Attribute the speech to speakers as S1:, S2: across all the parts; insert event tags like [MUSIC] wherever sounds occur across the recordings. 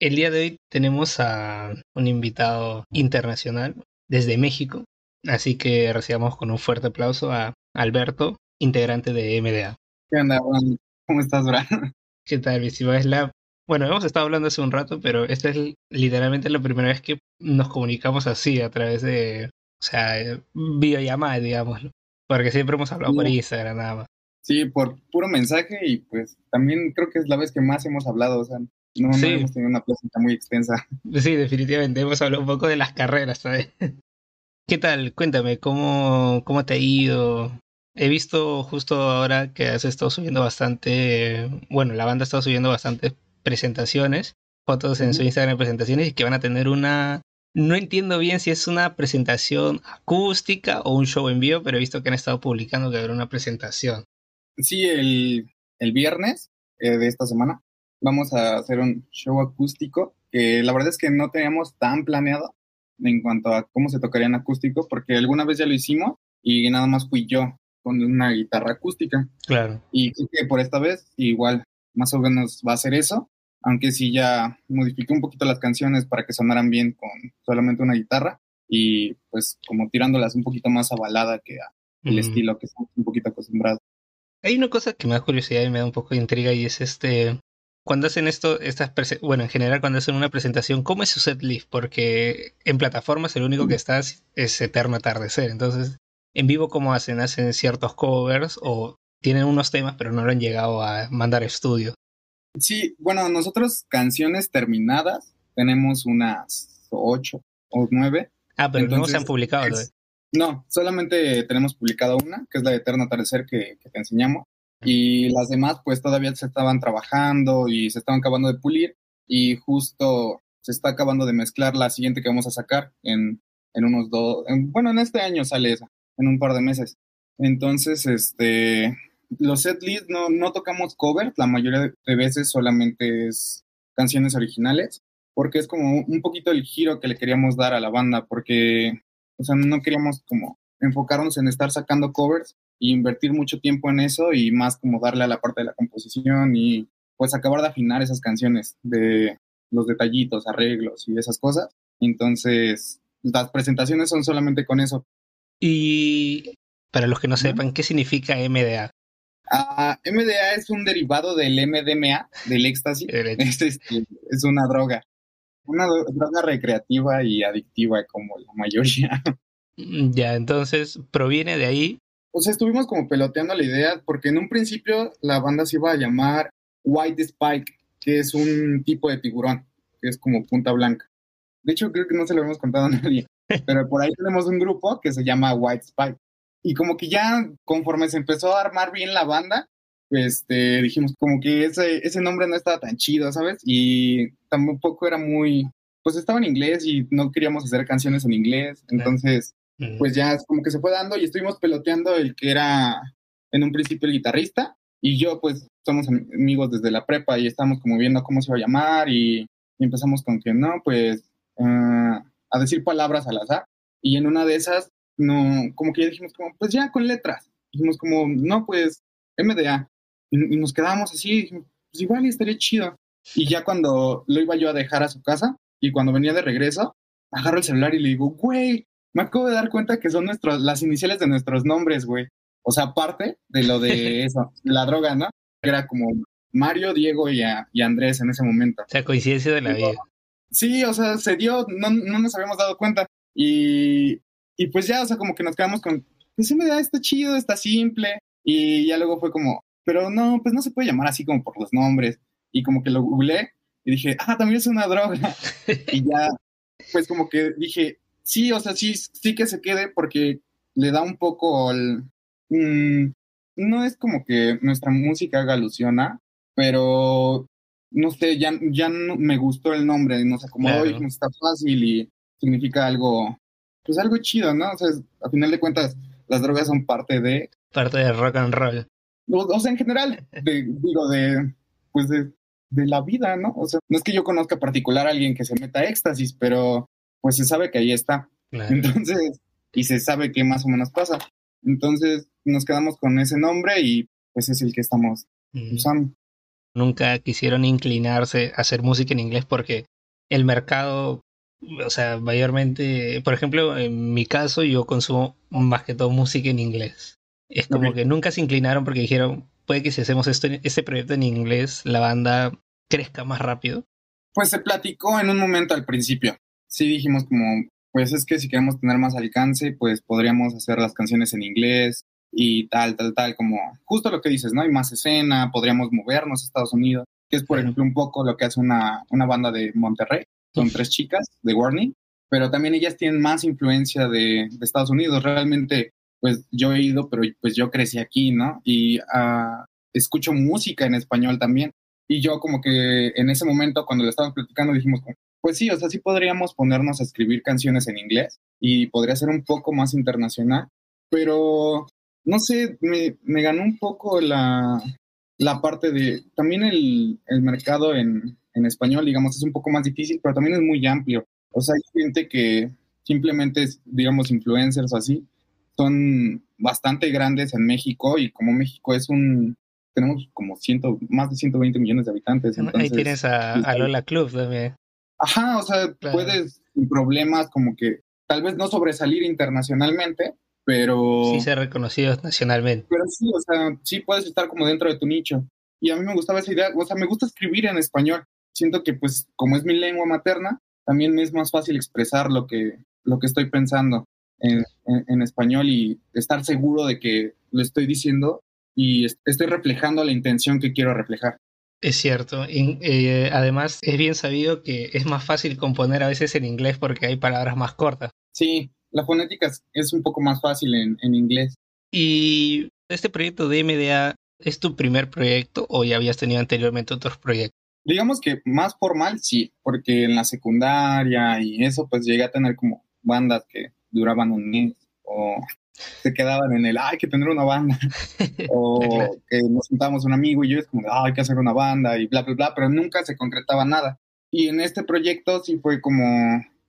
S1: El día de hoy tenemos a un invitado internacional desde México, así que recibamos con un fuerte aplauso a Alberto, integrante de MDA.
S2: ¿Qué onda, Juan? ¿Cómo estás, Bran?
S1: ¿Qué tal, mi Slab? Bueno, hemos estado hablando hace un rato, pero esta es literalmente la primera vez que nos comunicamos así a través de, o sea, videollamada, digamos, porque siempre hemos hablado por Instagram nada más.
S2: Sí, por puro mensaje y pues también creo que es la vez que más hemos hablado, o sea, no, hemos tenido una plática muy extensa.
S1: Sí, definitivamente. Hemos hablado un poco de las carreras, ¿sabes? [LAUGHS] ¿Qué tal? Cuéntame, ¿cómo, cómo te ha ido? He visto justo ahora que has estado subiendo bastante, bueno, la banda ha estado subiendo bastantes presentaciones, fotos en su Instagram de presentaciones y que van a tener una... No entiendo bien si es una presentación acústica o un show en vivo, pero he visto que han estado publicando que habrá una presentación.
S2: Sí, el, el viernes eh, de esta semana vamos a hacer un show acústico que la verdad es que no teníamos tan planeado en cuanto a cómo se tocaría en acústico, porque alguna vez ya lo hicimos y nada más fui yo con una guitarra acústica.
S1: Claro.
S2: Y creo que por esta vez igual más o menos va a ser eso, aunque sí ya modifiqué un poquito las canciones para que sonaran bien con solamente una guitarra y pues como tirándolas un poquito más a balada que a el estilo que estamos un poquito acostumbrados.
S1: Hay una cosa que me da curiosidad y me da un poco de intriga y es este cuando hacen esto, estas bueno, en general cuando hacen una presentación, ¿cómo es su set list? Porque en plataformas el único que está es Eterno Atardecer. Entonces, en vivo, ¿cómo hacen? ¿Hacen ciertos covers o tienen unos temas pero no lo han llegado a mandar a estudio?
S2: Sí, bueno, nosotros canciones terminadas tenemos unas ocho o nueve.
S1: Ah, pero no se han publicado.
S2: no, solamente tenemos publicado una, que es la de Eterno Atardecer que te enseñamos y las demás pues todavía se estaban trabajando y se estaban acabando de pulir y justo se está acabando de mezclar la siguiente que vamos a sacar en, en unos dos, bueno, en este año sale esa, en un par de meses. Entonces, este, los set no, no tocamos covers, la mayoría de veces solamente es canciones originales, porque es como un poquito el giro que le queríamos dar a la banda, porque, o sea, no queríamos como enfocarnos en estar sacando covers, y invertir mucho tiempo en eso y más como darle a la parte de la composición y pues acabar de afinar esas canciones de los detallitos, arreglos y esas cosas. Entonces, las presentaciones son solamente con eso.
S1: Y para los que no sepan, ¿qué significa MDA?
S2: Ah, MDA es un derivado del MDMA, del éxtasis. [LAUGHS] es, este, es una droga. Una droga recreativa y adictiva como la mayoría. [LAUGHS]
S1: Ya, entonces proviene de ahí
S2: o sea, estuvimos como peloteando la idea porque en un principio la banda se iba a llamar White Spike, que es un tipo de tiburón, que es como punta blanca. De hecho, creo que no se lo hemos contado a nadie, [LAUGHS] pero por ahí tenemos un grupo que se llama White Spike. Y como que ya conforme se empezó a armar bien la banda, este, dijimos como que ese, ese nombre no estaba tan chido, ¿sabes? Y tampoco era muy, pues estaba en inglés y no queríamos hacer canciones en inglés, entonces pues ya como que se fue dando y estuvimos peloteando el que era en un principio el guitarrista y yo pues somos amigos desde la prepa y estamos como viendo cómo se va a llamar y, empezamos con que no, pues ah, a decir palabras al azar y en una de esas no, como que ya dijimos como pues ya con letras, dijimos como no pues MDA y, nos quedamos así, dijimos, pues igual estaría chido y ya cuando lo iba yo a dejar a su casa y cuando venía de regreso agarro el celular y le digo, güey, me acabo de dar cuenta que son nuestros, las iniciales de nuestros nombres, güey. O sea, aparte de lo de [LAUGHS] eso, la droga, ¿no? Era como Mario, Diego y, Andrés en ese momento.
S1: O sea, coincidencia de la vida.
S2: Sí, o sea, se dio, no, no nos habíamos dado cuenta. Y, y pues ya, o sea, como que nos quedamos con, pues sí me da, está chido, está simple. Y ya luego fue como, pero no, pues no se puede llamar así como por los nombres. Y como que lo googleé y dije, ah, también es una droga. [LAUGHS] y ya, pues como que dije, sí, o sea, sí, sí que se quede porque le da un poco el... Mm, no es como que nuestra música haga alusión a, pero no sé, ya, ya no me gustó el nombre, no sé, como hoy está fácil y significa algo, pues algo chido, ¿no? O sea, a final de cuentas, las drogas son parte de...
S1: Parte de rock and roll.
S2: O, sea, en general, digo, de, pues de, de la vida, ¿no? O sea, no es que yo conozca particular a alguien que se meta a éxtasis, pero pues se sabe que ahí está. Entonces, y se sabe qué más o menos pasa. Entonces, nos quedamos con ese nombre y pues es el que estamos usando.
S1: nunca quisieron inclinarse a hacer música en inglés porque el mercado, o sea, mayormente, por ejemplo, en mi caso yo consumo más que todo música en inglés. Es como que nunca se inclinaron porque dijeron, puede que si hacemos esto, este proyecto en inglés, la banda crezca más rápido.
S2: Pues se platicó en un momento al principio. Sí dijimos como, pues es que si queremos tener más alcance, pues podríamos hacer las canciones en inglés y tal, tal, tal, como justo lo que dices, ¿no? Hay más escena, podríamos movernos a Estados Unidos, que es por ejemplo un poco lo que hace una, una banda de Monterrey, son tres chicas de Warning, pero también ellas tienen más influencia de, de, Estados Unidos, realmente pues yo he ido, pero pues yo crecí aquí, ¿no? Y uh, escucho música en español también, y yo como que en ese momento cuando lo estábamos platicando dijimos, pues sí, o sea, sí podríamos ponernos a escribir canciones en inglés y podría ser un poco más internacional, pero no sé, me, me ganó un poco la, la parte de, también el, el mercado en, en, español, digamos, es un poco más difícil, pero también es muy amplio. O sea, hay gente que simplemente, digamos, influencers o así, son bastante grandes en México y como México es un, tenemos como ciento, más de 120 millones de habitantes.
S1: Ahí tienes a, a Lola Club también.
S2: Ajá, o sea, puedes sin problemas como que tal vez no sobresalir internacionalmente, pero...
S1: Sí ser reconocidos nacionalmente.
S2: Pero sí, o sea, sí puedes estar como dentro de tu nicho. Y a mí me gustaba esa idea, o sea, me gusta escribir en español. Siento que pues como es mi lengua materna, también me es más fácil expresar lo que, lo que estoy pensando en, en, español y estar seguro de que lo estoy diciendo y estoy reflejando la intención que quiero reflejar.
S1: Es cierto. Y, eh, además, es bien sabido que es más fácil componer a veces en inglés porque hay palabras más cortas.
S2: Sí, la fonética es un poco más fácil en, en inglés.
S1: ¿Y este proyecto de MDA es tu primer proyecto o ya habías tenido anteriormente otros proyectos?
S2: Digamos que más formal, sí, porque en la secundaria y eso, pues llegué a tener como bandas que duraban un mes o se quedaban en el, hay que tener una banda. [LAUGHS] o que nos juntábamos un amigo y yo, es como, ah, hay que hacer una banda y bla, bla, bla, pero nunca se concretaba nada. Y en este proyecto sí fue como,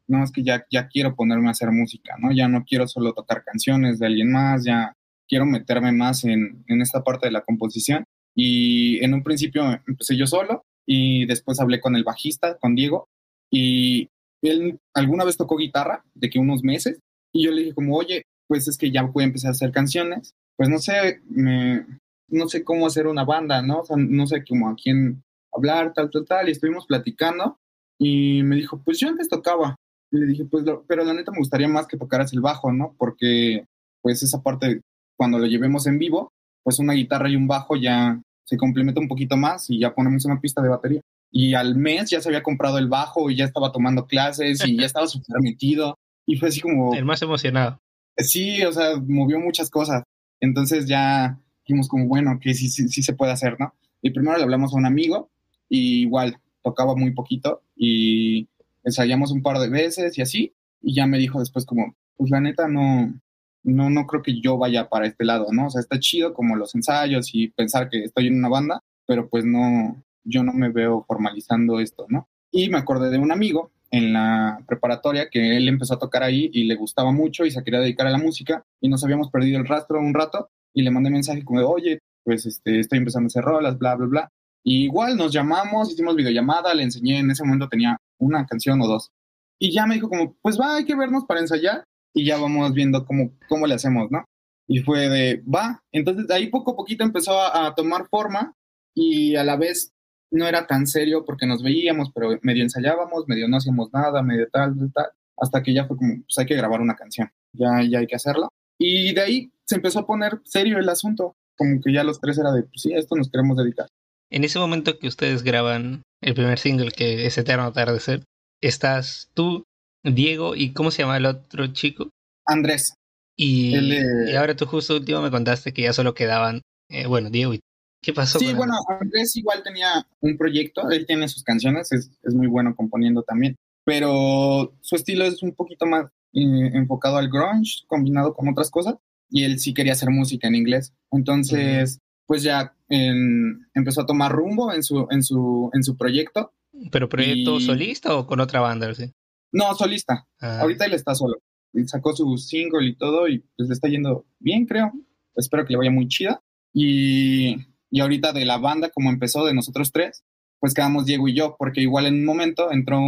S2: no, es que ya, ya quiero ponerme a hacer música, ¿no? Ya no quiero solo tocar canciones de alguien más, ya quiero meterme más en, en esta parte de la composición. Y en un principio empecé yo solo y después hablé con el bajista, con Diego, y él alguna vez tocó guitarra, de que unos meses, y yo le dije como, oye, pues es que ya a empezar a hacer canciones, pues no sé, me, no sé cómo hacer una banda, ¿no? O sea, no sé cómo a quién hablar, tal, tal, tal, y estuvimos platicando, y me dijo, pues yo antes tocaba, y le dije, pues, pero la neta me gustaría más que tocaras el bajo, ¿no? Porque, pues, esa parte, cuando lo llevemos en vivo, pues una guitarra y un bajo ya se complementa un poquito más y ya ponemos una pista de batería. Y al mes ya se había comprado el bajo y ya estaba tomando clases y ya estaba súper metido. Y fue así como...
S1: El más emocionado.
S2: Sí, o sea, movió muchas cosas. Entonces ya dijimos como, bueno, que sí, sí, sí se puede hacer, ¿no? Y primero le hablamos a un amigo y igual tocaba muy poquito y ensayamos un par de veces y así, y ya me dijo después como, pues la neta no, no, no creo que yo vaya para este lado, ¿no? O sea, está chido como los ensayos y pensar que estoy en una banda, pero pues no, yo no me veo formalizando esto, ¿no? Y me acordé de un amigo en la preparatoria que él empezó a tocar ahí y le gustaba mucho y se quería dedicar a la música y nos habíamos perdido el rastro un rato y le mandé mensaje como, oye, pues este, estoy empezando a hacer rolas, bla, bla, bla. Y igual nos llamamos, hicimos videollamada, le enseñé, en ese momento tenía una canción o dos. Y ya me dijo como, pues va, hay que vernos para ensayar y ya vamos viendo cómo, cómo le hacemos, ¿no? Y fue de, va. Entonces de ahí poco a poquito empezó a, a tomar forma y a la vez no era tan serio porque nos veíamos, pero medio ensayábamos, medio no hacíamos nada, medio tal, tal, hasta que ya fue como, pues hay que grabar una canción, ya, ya hay que hacerla. Y de ahí se empezó a poner serio el asunto, como que ya los tres era de, pues sí, a esto nos queremos dedicar.
S1: En ese momento que ustedes graban el primer single, que es Eterno Atardecer, estás tú, Diego, y ¿cómo se llama el otro chico?
S2: Andrés.
S1: Y, y ahora tú justo último me contaste que ya solo quedaban, eh, bueno, Diego y ¿Qué pasó?
S2: Sí, bueno, Andrés igual tenía un proyecto, él tiene sus canciones, es, es muy bueno componiendo también, pero su estilo es un poquito más eh, enfocado al grunge, combinado con otras cosas, y él sí quería hacer música en inglés. Entonces, pues ya en, empezó a tomar rumbo en su, en su, en su proyecto.
S1: ¿Pero proyecto solista o con otra banda? ¿sí?
S2: No, solista. Ah. Ahorita él está solo. sacó su single y todo y pues le está yendo bien, creo. Espero que le vaya muy chida. Y Y ahorita de la banda, como empezó de nosotros tres, pues quedamos Diego y yo, porque igual en un momento entró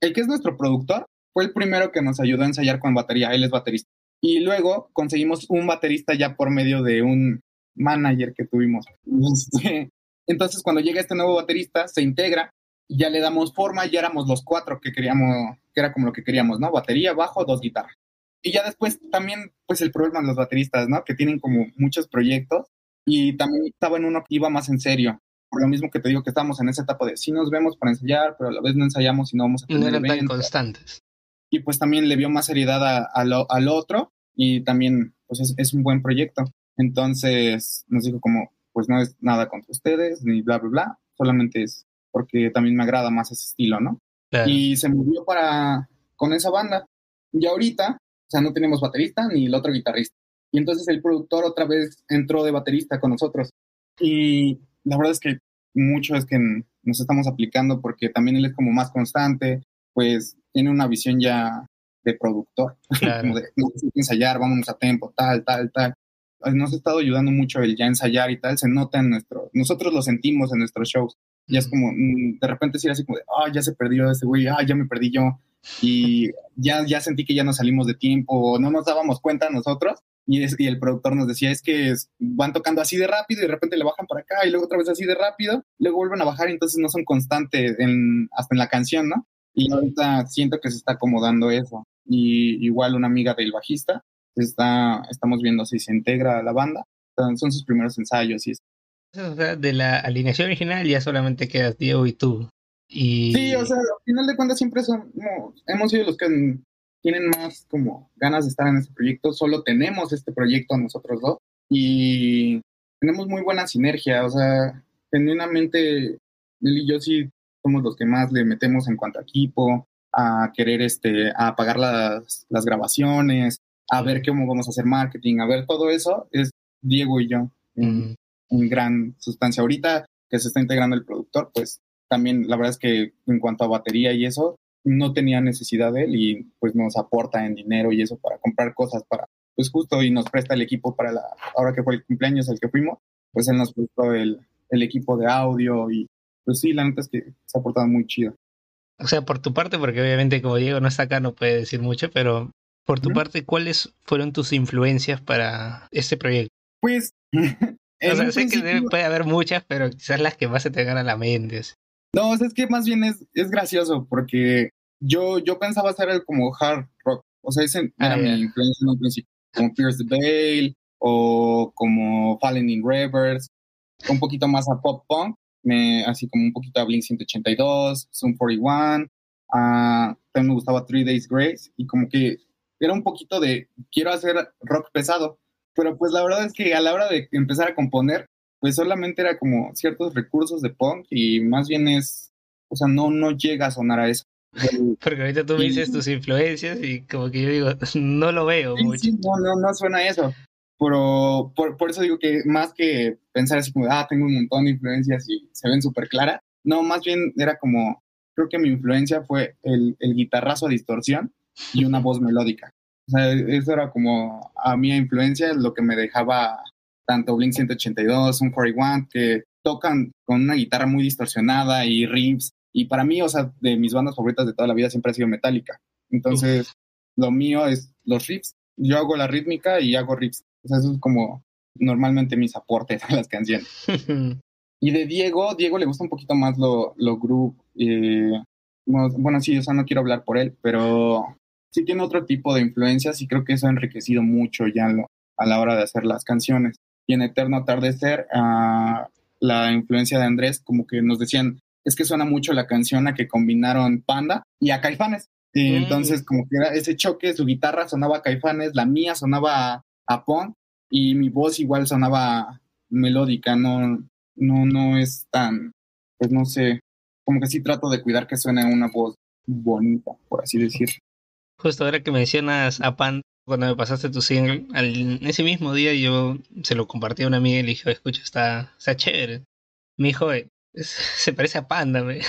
S2: el que es nuestro productor, fue el primero que nos ayudó a ensayar con batería, él es baterista. Y luego conseguimos un baterista ya por medio de un manager que tuvimos. Este, entonces, cuando llega este nuevo baterista, se integra ya le damos forma, ya éramos los cuatro que queríamos, que era como lo que queríamos, ¿no? Batería, bajo, dos guitarras. Y ya después también, pues el problema de los bateristas, ¿no? Que tienen como muchos proyectos y también estaba en uno que iba más en serio. Por lo mismo que te digo que estamos en esa etapa de sí nos vemos para ensayar, pero a la vez no ensayamos y no vamos a
S1: tener No eran tan constantes.
S2: Y pues también le vio más seriedad al otro y también pues es, es, un buen proyecto. Entonces nos dijo como, pues no es nada contra ustedes, ni bla, bla, bla, solamente es porque también me agrada más ese estilo, ¿no? Y se movió para, con esa banda. Y ahorita, o sea, no tenemos baterista ni el otro guitarrista. Y entonces el productor otra vez entró de baterista con nosotros. Y la verdad es que mucho es que nos estamos aplicando porque también él es como más constante, pues tiene una visión ya de productor, [LAUGHS] como de no ensayar, vamos a tiempo, tal, tal, tal. Nos ha estado ayudando mucho el ya ensayar y tal, se nota en nuestro, nosotros lo sentimos en nuestros shows. Ya es como, mm, de repente decir así como de, ah, ya se perdió ese güey, ah, ya me perdí yo. Y ya, ya sentí que ya nos salimos de tiempo, o no nos dábamos cuenta nosotros. Y, es, y el productor nos decía, es que van tocando así de rápido y de repente le bajan para acá y luego otra vez así de rápido, luego vuelven a bajar y entonces no son constantes en, hasta en la canción, ¿no? Y ahorita siento que se está acomodando eso. Y igual una amiga del bajista, está, estamos viendo si se integra a la banda. Son sus primeros ensayos y
S1: sea, de la alineación original ya solamente quedas Diego y tú. Y...
S2: Sí, o sea, al final de cuentas siempre somos, hemos sido los que tienen más como ganas de estar en este proyecto. Solo tenemos este proyecto nosotros dos y tenemos muy buena sinergia. O sea, genuinamente él y yo sí somos los que más le metemos en cuanto a equipo, a querer este, a pagar las, las grabaciones, a ver cómo vamos a hacer marketing, a ver todo eso, es Diego y yo en, mm. gran sustancia. Ahorita que se está integrando el productor, pues también la verdad es que en cuanto a batería y eso, no tenía necesidad de él y pues nos aporta en dinero y eso para comprar cosas para, pues justo y nos presta el equipo para la, ahora que fue el cumpleaños al que fuimos, pues él nos prestó el, el equipo de audio y pues sí, la neta es que se ha portado muy chido.
S1: O sea, por tu parte, porque obviamente como Diego no está acá, no puede decir mucho, pero por tu parte, ¿cuáles fueron tus influencias para este proyecto?
S2: Pues... [LAUGHS]
S1: o sea, sé que puede haber muchas, pero quizás las que más se te vengan a la mente.
S2: No, o sea, es que más bien es, es gracioso, porque yo, yo pensaba hacer como hard rock. O sea, ese ah, era mi influencia en un principio. Como Pierce the Veil, o como Falling in Reverse, un poquito más a pop punk me, así como un poquito a Blink 182, Zoom 41, uh, también me gustaba Three Days Grace y como que era un poquito de quiero hacer rock pesado, pero pues la verdad es que a la hora de empezar a componer, pues solamente era como ciertos recursos de punk y más bien es, o sea, no, no llega a sonar a eso. [LAUGHS]
S1: Porque ahorita tú me dices tus influencias y como que yo digo, [LAUGHS] no lo veo mucho.
S2: no, no, no suena a eso. Pero por, por, eso digo que más que pensar así como, ah, tengo un montón de influencias y se ven súper claras, no, más bien era como, creo que mi influencia fue el, el guitarrazo a distorsión y una [LAUGHS] voz melódica. O sea, eso era como a mi influencia, lo que me dejaba tanto Blink 182, un 41, que tocan con una guitarra muy distorsionada y riffs. Y para mí, o sea, de mis bandas favoritas de toda la vida siempre ha sido Metallica. Entonces, lo mío es los riffs. Yo hago la rítmica y hago riffs. O sea, eso es como normalmente mis aportes a las canciones. [LAUGHS] y de Diego, Diego le gusta un poquito más lo, lo groove. Eh, bueno, sí, o sea, no quiero hablar por él, pero sí tiene otro tipo de influencias y creo que eso ha enriquecido mucho ya a la hora de hacer las canciones. Y en Eterno Atardecer, uh, la influencia de Andrés, como que nos decían, es que suena mucho la canción a que combinaron Panda y a Caifanes. Y mm. entonces, como que era ese choque, su guitarra sonaba a Caifanes, la mía sonaba a Pon y mi voz igual sonaba melódica, no, no, no es tan, pues no sé, como que sí trato de cuidar que suene una voz bonita, por así decir.
S1: Justo ahora que mencionas a Pan, cuando me pasaste tu single, al, ese mismo día yo se lo compartí a una amiga y le dije, escucha, está, está chévere. Me dijo, se parece a Panda, me.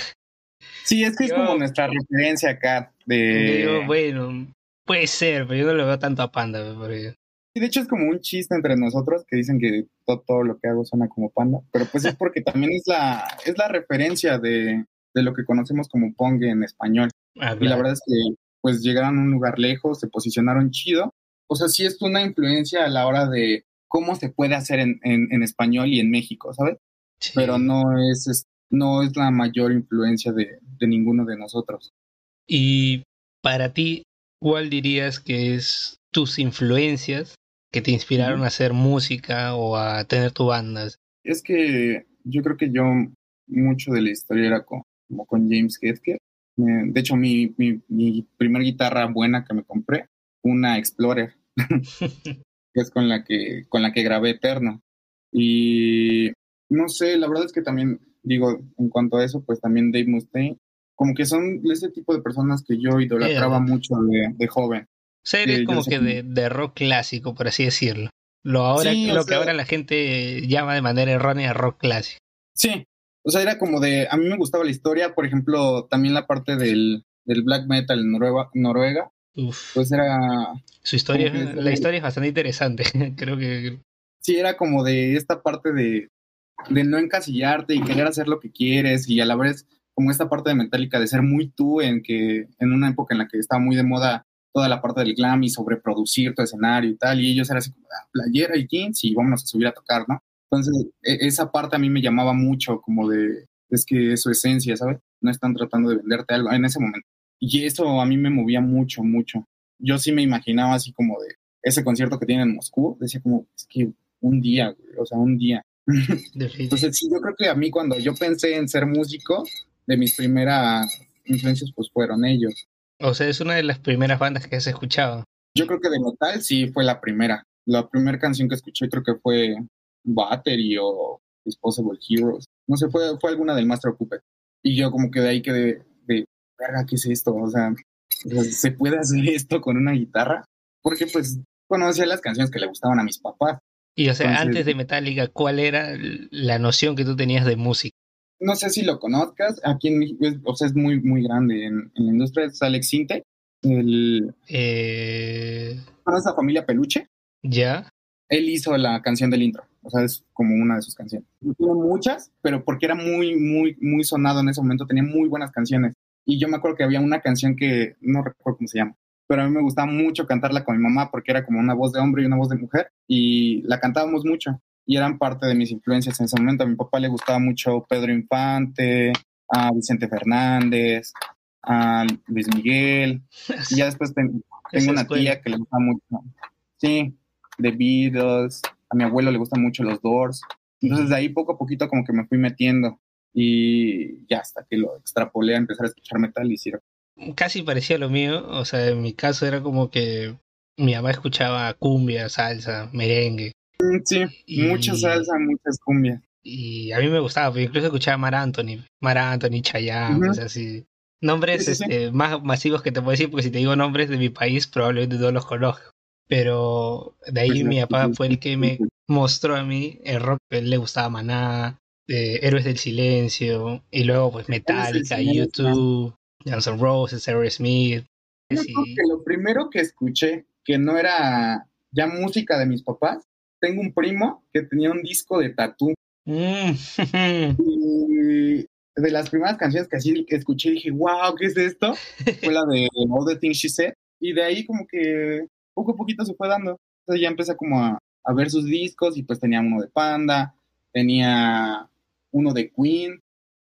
S2: Sí, es que es como nuestra referencia acá de...
S1: Digo, bueno, puede ser, pero yo no lo veo tanto a Panda, porque
S2: Y de hecho es como un chiste entre nosotros que dicen que todo, todo lo que hago suena como panda, pero pues es porque también es la, es la referencia de, de lo que conocemos como pong en español.
S1: Ah,
S2: Y la verdad es que pues llegaron a un lugar lejos, se posicionaron chido. O sea, sí es una influencia a la hora de cómo se puede hacer en, en, en español y en México, ¿sabes?
S1: Sí.
S2: Pero no es, es- no es la mayor influencia de, de ninguno de nosotros.
S1: Y para ti, ¿cuál dirías que es tus influencias que te inspiraron a hacer música o a tener tu banda?
S2: Es que yo creo que yo mucho de la historia era con, como con James Hetfield. Eh, de hecho, mi, mi, mi primer guitarra buena que me compré, una Explorer, [LAUGHS] que es con la que, con la que grabé Eterno. Y no sé, la verdad es que también, digo, en cuanto a eso, pues también Dave Mustaine, como que son ese tipo de personas que yo idolatraba
S1: Eh,
S2: mucho de, de joven.
S1: O sea, eres como que de, de rock clásico, por así decirlo. Lo, ahora,
S2: Sí,
S1: lo que ahora la gente llama de manera errónea rock clásico.
S2: Sí, o sea, era como de, a mí me gustaba la historia, por ejemplo, también la parte del, del black metal en Noruega, Noruega
S1: Uf,
S2: pues era,
S1: su historia,
S2: que-
S1: la historia es bastante interesante. [LAUGHS] Creo que
S2: sí, era como de esta parte de, de no encasillarte y querer hacer lo que quieres y a la vez como esta parte de Metallica de ser muy tú en que en una época en la que estaba muy de moda toda la parte del glam y sobreproducir tu escenario y tal, y ellos eran así como ah, playera y jeans y vámonos a subir a tocar, ¿no? Entonces, e- esa parte a mí me llamaba mucho como de, es que es su esencia, ¿sabes? No están tratando de venderte algo en ese momento. Y eso a mí me movía mucho, mucho. Yo sí me imaginaba así como de ese concierto que tienen en Moscú, decía como, es que un día, güey, o sea, un día. [LAUGHS] Entonces, sí, yo creo que a mí cuando yo pensé en ser músico, de mis primeras influencias, pues fueron ellos.
S1: O sea, es una de las primeras bandas que has escuchado.
S2: Yo creo que de metal sí fue la primera. La primera canción que escuché creo que fue Battery o Disposable Heroes. No sé, fue, fue alguna del Master Puppet. Y yo como que de ahí quedé de, verga, ¿qué es esto? O sea, ¿se puede hacer [LAUGHS] esto con una guitarra? Porque pues conocía las canciones que le gustaban a mis papás.
S1: Y o sea,
S2: Entonces-
S1: antes de Metallica, ¿cuál era la noción que tú tenías de música?
S2: No sé si lo conozcas, aquí en México, es, o sea, es muy, muy grande en, en la industria, es Alex Sinte, el,
S1: Eh,
S2: ¿conoces a familia Peluche?
S1: ¿Ya?
S2: él hizo la canción del intro, o sea, es como una de sus canciones. Tiene muchas, pero porque era muy, muy, muy sonado en ese momento, tenía muy buenas canciones. Y yo me acuerdo que había una canción que no recuerdo cómo se llama, pero a mí me gustaba mucho cantarla con mi mamá porque era como una voz de hombre y una voz de mujer, y la cantábamos mucho. Y eran parte de mis influencias en ese momento. A mi papá le gustaba mucho Pedro Infante, a Vicente Fernández, a Luis Miguel. [LAUGHS] Y ya después tengo una
S1: escuela.
S2: tía que le gusta mucho. Sí, The Beatles. A mi abuelo le gustan mucho los Doors. Entonces de ahí poco a poquito como que me fui metiendo. Y ya hasta que lo extrapolé a empezar a escuchar metal y sí.
S1: Casi parecía lo mío. O sea, en mi caso era como que mi mamá escuchaba cumbia, salsa, merengue.
S2: Mm, Sí,
S1: Y-
S2: mucha salsa, muchas cumbias.
S1: Y a mí me gustaba, porque incluso escuchaba Mar Anthony, Mar Anthony, Chayanne,
S2: Ujú.
S1: o sea, así. Nombres
S2: Sí, sí, sí.
S1: este, más masivos que te puedo decir, porque si te digo nombres de mi país, probablemente no los conozco. Pero de ahí
S2: Pues,
S1: mi papá fue el que me mostró a mí el rock. Él le gustaba Maná, eh, Héroes del Silencio, y luego pues Metallica. YouTube, Guns N' Roses, Aerosmith.
S2: Yo
S1: sí.
S2: creo que lo primero que escuché, que no era ya música de mis papás, tengo un primo que tenía un disco de tatú.
S1: Mm, [LAUGHS]
S2: Y de las primeras canciones que así que escuché dije, wow, ¿qué es esto? Fue la de [LAUGHS] All the Things She Said. Y de ahí como que poco a poquito se fue dando. Entonces ya empecé como a, a ver sus discos y pues tenía uno de Panda, tenía uno de Queen.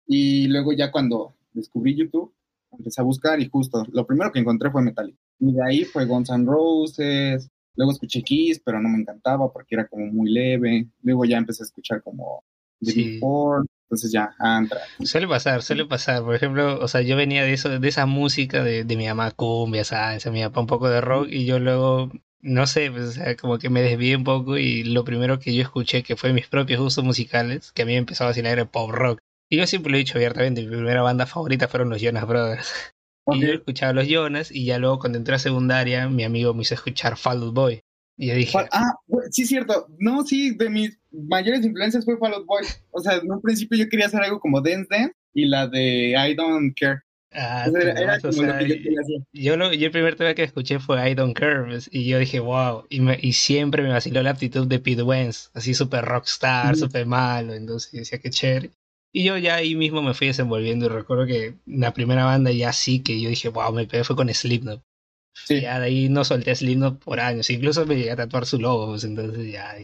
S2: Y luego ya cuando descubrí YouTube, empecé a buscar y justo lo primero que encontré fue Metallica. Y de ahí fue Guns N' Roses. Luego escuché Kiss, pero no me encantaba porque era como muy leve. Luego ya empecé a escuchar como The
S1: Sí.
S2: Big Four. Entonces ya, Antra.
S1: Suele pasar, suele pasar. Por ejemplo, o sea, yo venía de eso, de esa música de, de mi mamá cumbia, salsa, mi papá un poco de rock y yo luego, no sé, pues, o sea, como que me desvié un poco y lo primero que yo escuché que fue mis propios gustos musicales, que a mí me empezó a vacilar el pop rock. Y yo siempre lo he dicho abiertamente, mi primera banda favorita fueron los Jonas Brothers. [LAUGHS] Y yo escuchaba los Jonas y ya luego cuando entré a secundaria mi amigo me hizo escuchar Fall Out Boy. Y yo dije,
S2: Ah, sí, cierto. No, sí, de mis mayores influencias fue Fall Out Boy. O sea, en un principio yo quería hacer algo como Dance Dance y la de I Don't Care.
S1: Ah, yo, lo, yo el primer tema que escuché fue I Don't Care y yo dije, wow, y, me, y siempre me vaciló la actitud de Pete Wentz, así súper rockstar, súper malo, entonces decía que chévere. Y yo ya ahí mismo me fui desenvolviendo y recuerdo que la primera banda ya sí que yo dije, wow, me pegué fue con Slipknot. Sí. Ya de ahí no solté Slipknot por años, incluso me llegué a tatuar su logo, pues, entonces ya.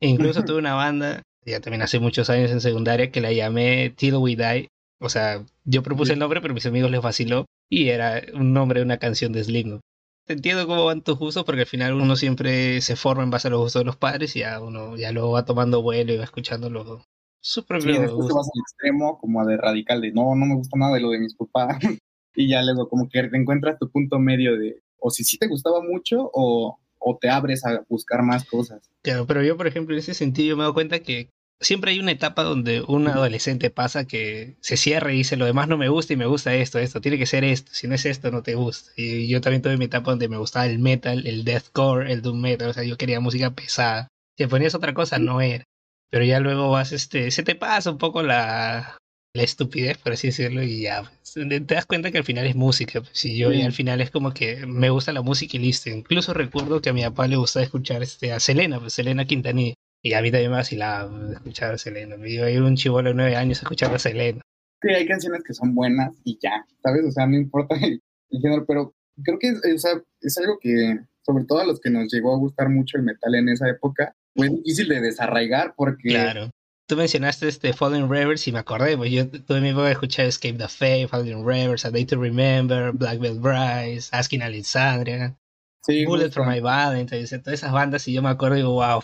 S1: Incluso tuve una banda, ya también hace muchos años en secundaria, que la llamé Till We Die, o sea, yo propuse el nombre, pero mis amigos les vaciló y era un nombre de una canción de Slipknot. Entiendo cómo van tus gustos porque al final uno siempre se forma en base a los gustos de los padres y ya uno ya luego va tomando vuelo y va escuchando los, su propio
S2: sí, después te vas al extremo como de radical de no, no me gusta nada de lo de mis papás [LAUGHS] y ya luego como que te encuentras tu punto medio de o si sí te gustaba mucho o, o te abres a buscar más cosas.
S1: Claro, pero yo por ejemplo en ese sentido yo me doy cuenta que siempre hay una etapa donde un adolescente pasa que se cierra y dice lo demás no me gusta y me gusta esto, esto, tiene que ser esto, si no es esto no te gusta. Y yo también tuve mi etapa donde me gustaba el metal, el deathcore, el doom metal, o sea, yo quería música pesada. Si ponías otra cosa no era. Pero ya luego vas, este, se te pasa un poco la, la estupidez, por así decirlo, y ya pues, te das cuenta que al final es música. Pues, y yo y al final es como que me gusta la música y listo. Incluso recuerdo que a mi papá le gustaba escuchar este, a Selena, pues Selena Quintanilla. Y a mí también me vacilaba escuchar a Selena. Me iba a ir un chivolo de nueve años a escuchar a Selena.
S2: Sí, hay canciones que son buenas y ya, ¿sabes? O sea, no importa [LAUGHS] el, género, pero creo que o sea, es algo que, sobre todo a los que nos llegó a gustar mucho el metal en esa época, fue difícil de desarraigar porque...
S1: Claro. Tú mencionaste este Falling Rivers y me acordé, pues yo tuve mi época de escuchar Escape the Fate, Falling Rivers, A Day to Remember, Black Belt Bryce, Asking Alexandria, Bullet for My Valentine, todas esas bandas y yo me acuerdo y digo, wow,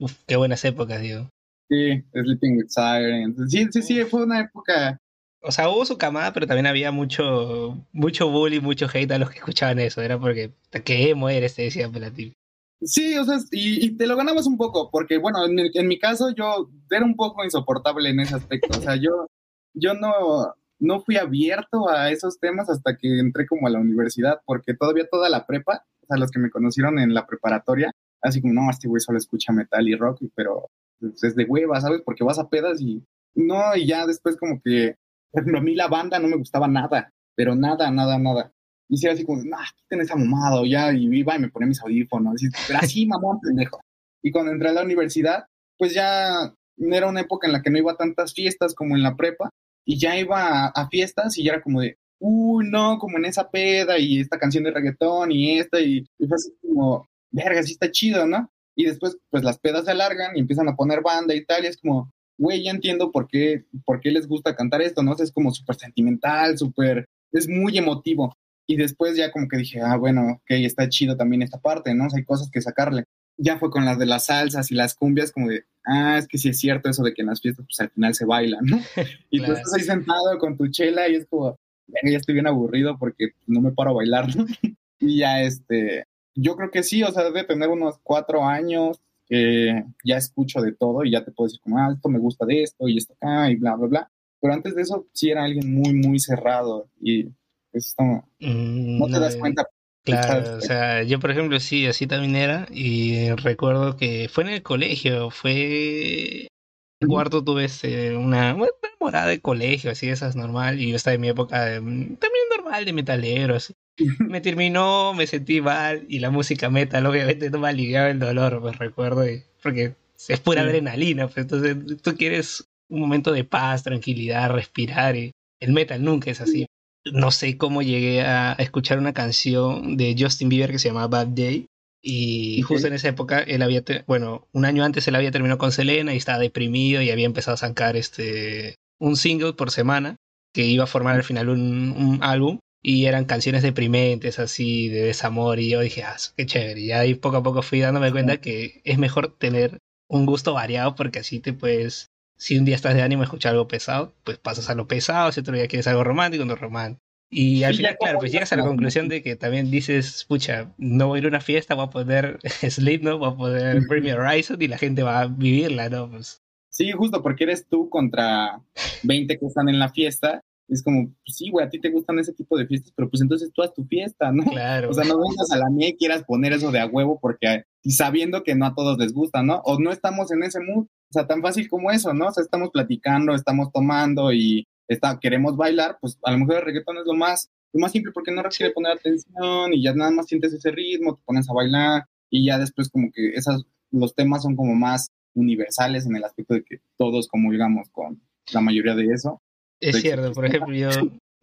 S1: Uf, qué buenas épocas, digo.
S2: Sí, Sleeping with Sirens. Sí, sí, sí, fue una época.
S1: O sea, hubo su camada, pero también había mucho, mucho bullying, mucho hate a los que escuchaban eso. Era porque, ¿qué emo eres? Te decía Pelativo.
S2: Sí, o sea, y, te lo ganabas un poco, porque bueno, en, mi caso yo era un poco insoportable en ese aspecto. O sea, yo, yo no, no fui abierto a esos temas hasta que entré como a la universidad, porque todavía toda la prepa, o sea, los que me conocieron en la preparatoria, así como, no, este güey solo escucha metal y rock, pero pues, es de hueva, ¿sabes? Porque vas a pedas y no, y ya después como que, por a mí la banda no me gustaba nada, pero nada, nada, nada. Y si así como, nah, quiten esa mamada, o ya, y iba y me ponía mis audífonos, y, pero así, [LAUGHS] mamón, pendejo. Y cuando entré a la universidad, pues ya era una época en la que no iba a tantas fiestas como en la prepa, y ya iba a, fiestas y ya era como de, uy, no, como en esa peda, y esta canción de reggaetón, y esta, y, y fue así como, verga, sí está chido, ¿no? Y después, pues las pedas se alargan y empiezan a poner banda y tal, y es como, güey, ya entiendo por qué, por qué les gusta cantar esto, ¿no? es como súper sentimental, súper, es muy emotivo. Y después ya como que dije, ah, bueno, ok, está chido también esta parte, ¿no? hay cosas que sacarle. Ya fue con las de las salsas y las cumbias, como de, ah, es que sí es cierto eso de que en las fiestas, pues al final se bailan, ¿no? [LAUGHS] Y tú estás ahí sentado con tu chela y es como, ya estoy bien aburrido porque no me paro a bailar, ¿no? [LAUGHS] Y ya este, yo creo que sí, o sea, debe tener unos cuatro años que ya escucho de todo y ya te puedo decir como, ah, esto me gusta de esto y esto acá y bla, bla, bla. Pero antes de eso sí era alguien muy, muy cerrado y mm, no te das cuenta.
S1: Claro, o sea, yo por ejemplo sí, así también era y recuerdo que fue en el colegio, fue en cuarto tuve este, una, una morada de colegio, así esas normal, y yo estaba en mi época de, también normal de metalero, así [LAUGHS] me terminó, me sentí mal y la música metal obviamente no me aliviaba el dolor, me recuerdo, porque es pura adrenalina, pues entonces tú quieres un momento de paz, tranquilidad, respirar y el metal nunca es así. No sé cómo llegué a escuchar una canción de Justin Bieber que se llama Bad Day y justo en esa época él había, bueno, un año antes él había terminado con Selena y estaba deprimido y había empezado a sacar este un single por semana que iba a formar al final un, un álbum y eran canciones deprimentes así de desamor y yo dije, ah, qué chévere. Y ahí poco a poco fui dándome cuenta que es mejor tener un gusto variado porque así te puedes, si un día estás de ánimo a escuchar algo pesado, pues pasas a lo pesado, si otro día quieres algo romántico, no romántico. Y al final, claro, pues llegas a la conclusión de que también dices, pucha, no voy a ir a una fiesta, voy a poder [LAUGHS] Sleep, ¿no? Voy a poder Bring Horizon y la gente va a vivirla, ¿no? Pues...
S2: Sí, justo porque eres tú contra 20 que están en la fiesta es como, pues sí, güey, a ti te gustan ese tipo de fiestas, pero pues entonces tú haz tu fiesta, ¿no?
S1: Claro.
S2: O sea, no vengas a la mía y quieras poner eso de a huevo porque, y sabiendo que no a todos les gusta, ¿no? O no estamos en ese mood, o sea, tan fácil como eso, ¿no? O sea, estamos platicando, estamos tomando y está, queremos bailar, pues a lo mejor el reggaetón es lo más, lo más simple porque no requiere poner atención y ya nada más sientes ese ritmo, te pones a bailar y ya después como que esas, los temas son como más universales en el aspecto de que todos comulgamos con la mayoría de eso.
S1: Es cierto, por [LAUGHS] ejemplo, yo,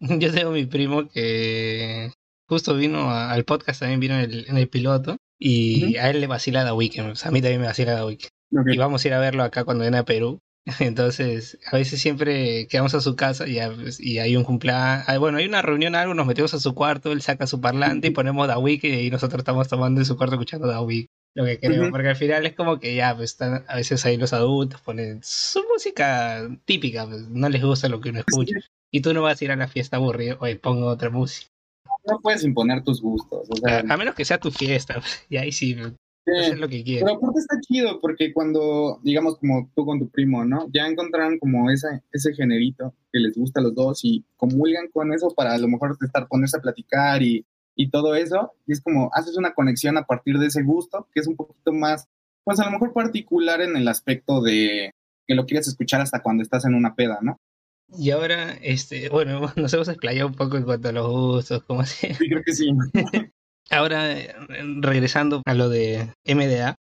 S1: [LAUGHS] yo tengo mi primo que justo vino al podcast, también vino en el, en el piloto, y a él le vacila The Weeknd, o sea, a mí también me vacila The Weeknd. Y vamos a ir a verlo acá cuando viene a Perú. [LAUGHS] Entonces, a veces siempre quedamos a su casa y, y hay un cumpleaños. Bueno, hay una reunión, algo, nos metemos a su cuarto, él saca su parlante y ponemos The Weeknd y nosotros estamos tomando en su cuarto escuchando The Weeknd. Lo que queremos, porque al final es como que ya, pues están a veces ahí los adultos, ponen su música típica, pues no les gusta lo que uno escucha. Y tú no vas a ir a la fiesta aburrido, oye, pongo otra música
S2: no puedes imponer tus gustos. O sea,
S1: a, menos que sea tu fiesta, y ahí sí, es lo que quieres.
S2: Pero aparte está chido porque cuando, digamos, como tú con tu primo, ¿no? Ya encontraron como esa, ese generito que les gusta a los dos y comulgan con eso para a lo mejor estar, ponerse a platicar y, y todo eso. Y es como, haces una conexión a partir de ese gusto, que es un poquito más, pues a lo mejor particular en el aspecto de que lo quieres escuchar hasta cuando estás en una peda, ¿no?
S1: Y ahora, este, bueno, [LAUGHS] nos hemos explayado un poco en cuanto a los gustos, como así.
S2: Sí, creo que sí. [LAUGHS]
S1: ahora, regresando a lo de MDA,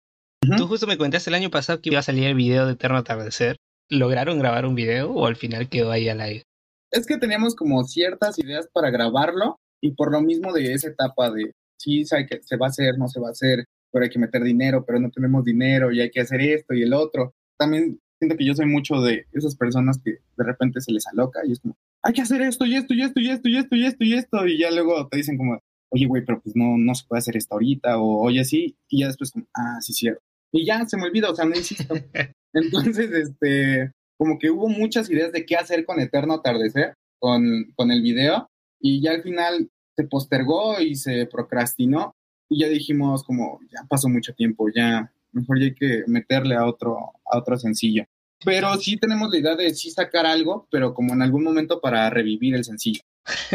S1: tú justo me contaste el año pasado que iba a salir el video de Eterno Atardecer. ¿Lograron grabar un video o al final quedó ahí al aire?
S2: Es que teníamos como ciertas ideas para grabarlo y por lo mismo de esa etapa de sí, que se va a hacer, no se va a hacer, pero hay que meter dinero, pero no tenemos dinero y hay que hacer esto y el otro. También siento que yo soy mucho de esas personas que de repente se les aloca y es como, hay que hacer esto y esto y esto y esto y esto y esto y esto y ya luego te dicen como, oye, güey, pero pues no, no se puede hacer esto ahorita o oye, sí, y ya después como, ah, sí, cierto. Y ya se me olvida, o sea, no insisto. [LAUGHS] Entonces, este, como que hubo muchas ideas de qué hacer con Eterno Atardecer, con, con el video, y ya al final se postergó y se procrastinó, y ya dijimos como, ya pasó mucho tiempo, ya mejor ya hay que meterle a otro, a otro sencillo. Pero sí tenemos la idea de sí sacar algo, pero como en algún momento para revivir el sencillo.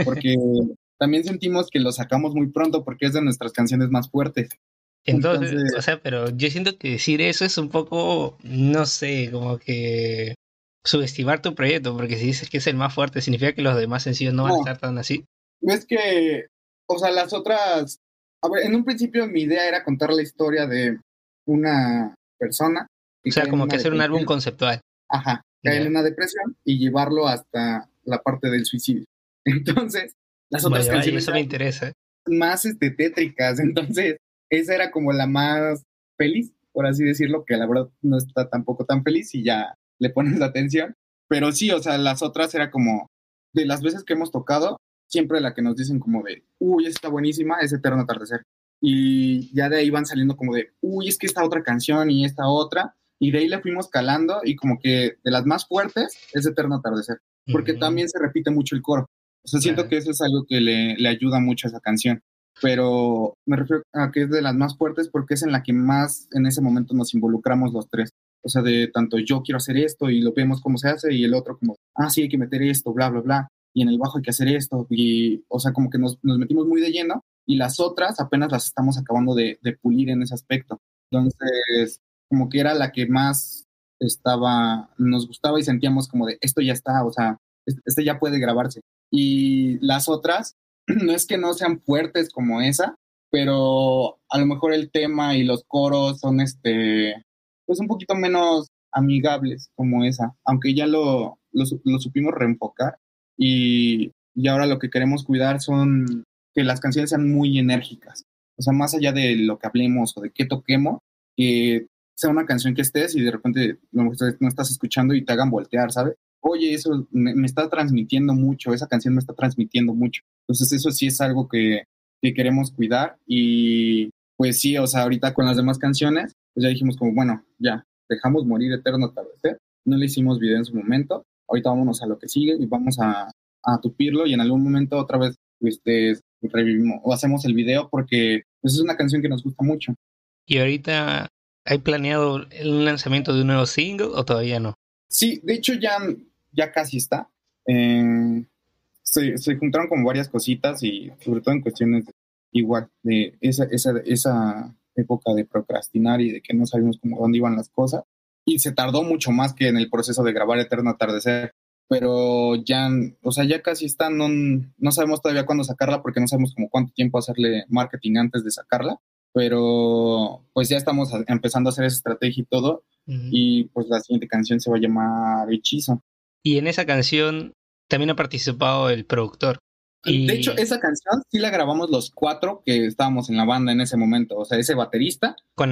S2: Porque [LAUGHS] también sentimos que lo sacamos muy pronto porque es de nuestras canciones más fuertes.
S1: Entonces, o sea, pero yo siento que decir eso es un poco, no sé, como que subestimar tu proyecto, porque si dices que es el más fuerte, significa que los demás sencillos no van a estar tan así.
S2: Es que, o sea, las otras, a ver, en un principio mi idea era contar la historia de una persona.
S1: O sea, como que hacer un álbum conceptual.
S2: Ajá, caer en una depresión y llevarlo hasta la parte del suicidio. [LAUGHS] Entonces, las otras canciones
S1: eso me interesa.
S2: más este, tétricas, [LAUGHS] entonces esa era como la más feliz, por así decirlo, que la verdad no está tampoco tan feliz y ya le pones la atención. Pero sí, o sea, las otras era como, de las veces que hemos tocado, siempre la que nos dicen como de, uy, está buenísima, es Eterno Atardecer y ya de ahí van saliendo como de, uy, es que esta otra canción y esta otra, y de ahí le fuimos calando y como que de las más fuertes es Eterno Atardecer, porque también se repite mucho el coro. O sea, siento que eso es algo que le, le, ayuda mucho a esa canción, pero me refiero a que es de las más fuertes porque es en la que más en ese momento nos involucramos los tres. O sea, de tanto yo quiero hacer esto y lo vemos cómo se hace y el otro como, ah, sí, hay que meter esto, bla, bla, bla, y en el bajo hay que hacer esto, y, o sea, como que nos, nos metimos muy de lleno y las otras apenas las estamos acabando de, pulir en ese aspecto. Entonces, como que era la que más estaba, nos gustaba y sentíamos como de, esto ya está, o sea, este ya puede grabarse. Y las otras, [CLEARS THROAT] no es que no sean fuertes como esa, pero a lo mejor el tema y los coros son este, pues un poquito menos amigables como esa, aunque ya lo, lo, supimos reenfocar y, y ahora lo que queremos cuidar son que las canciones sean muy enérgicas. O sea, más allá de lo que hablemos o de qué toquemos, que sea una canción que estés y de repente no, estás escuchando y te hagan voltear, ¿sabes? Oye, eso me, está transmitiendo mucho, esa canción me está transmitiendo mucho. Entonces eso sí es algo que, que queremos cuidar y pues sí, o sea, ahorita con las demás canciones, pues ya dijimos como, bueno, ya, dejamos morir Eterno Atardecer, no le hicimos video en su momento, ahorita vámonos a lo que sigue y vamos a, a tupirlo y en algún momento otra vez este, revivimos o hacemos el video porque pues, es una canción que nos gusta mucho.
S1: ¿Y ahorita hay planeado el lanzamiento de un nuevo single o todavía no?
S2: Sí, de hecho ya, ya casi está. Eh, se, se, juntaron como varias cositas y sobre todo en cuestiones igual de esa, esa, esa época de procrastinar y de que no sabíamos cómo dónde iban las cosas. Y se tardó mucho más que en el proceso de grabar Eterno Atardecer. pero ya, o sea, ya casi está, no, no sabemos todavía cuándo sacarla porque no sabemos como cuánto tiempo hacerle marketing antes de sacarla, pero pues ya estamos empezando a hacer esa estrategia y todo, y pues la siguiente canción se va a llamar Hechizo.
S1: Y en esa canción también ha participado el productor.
S2: De hecho, esa canción sí la grabamos los cuatro que estábamos en la banda en ese momento. O sea, ese baterista.
S1: Con,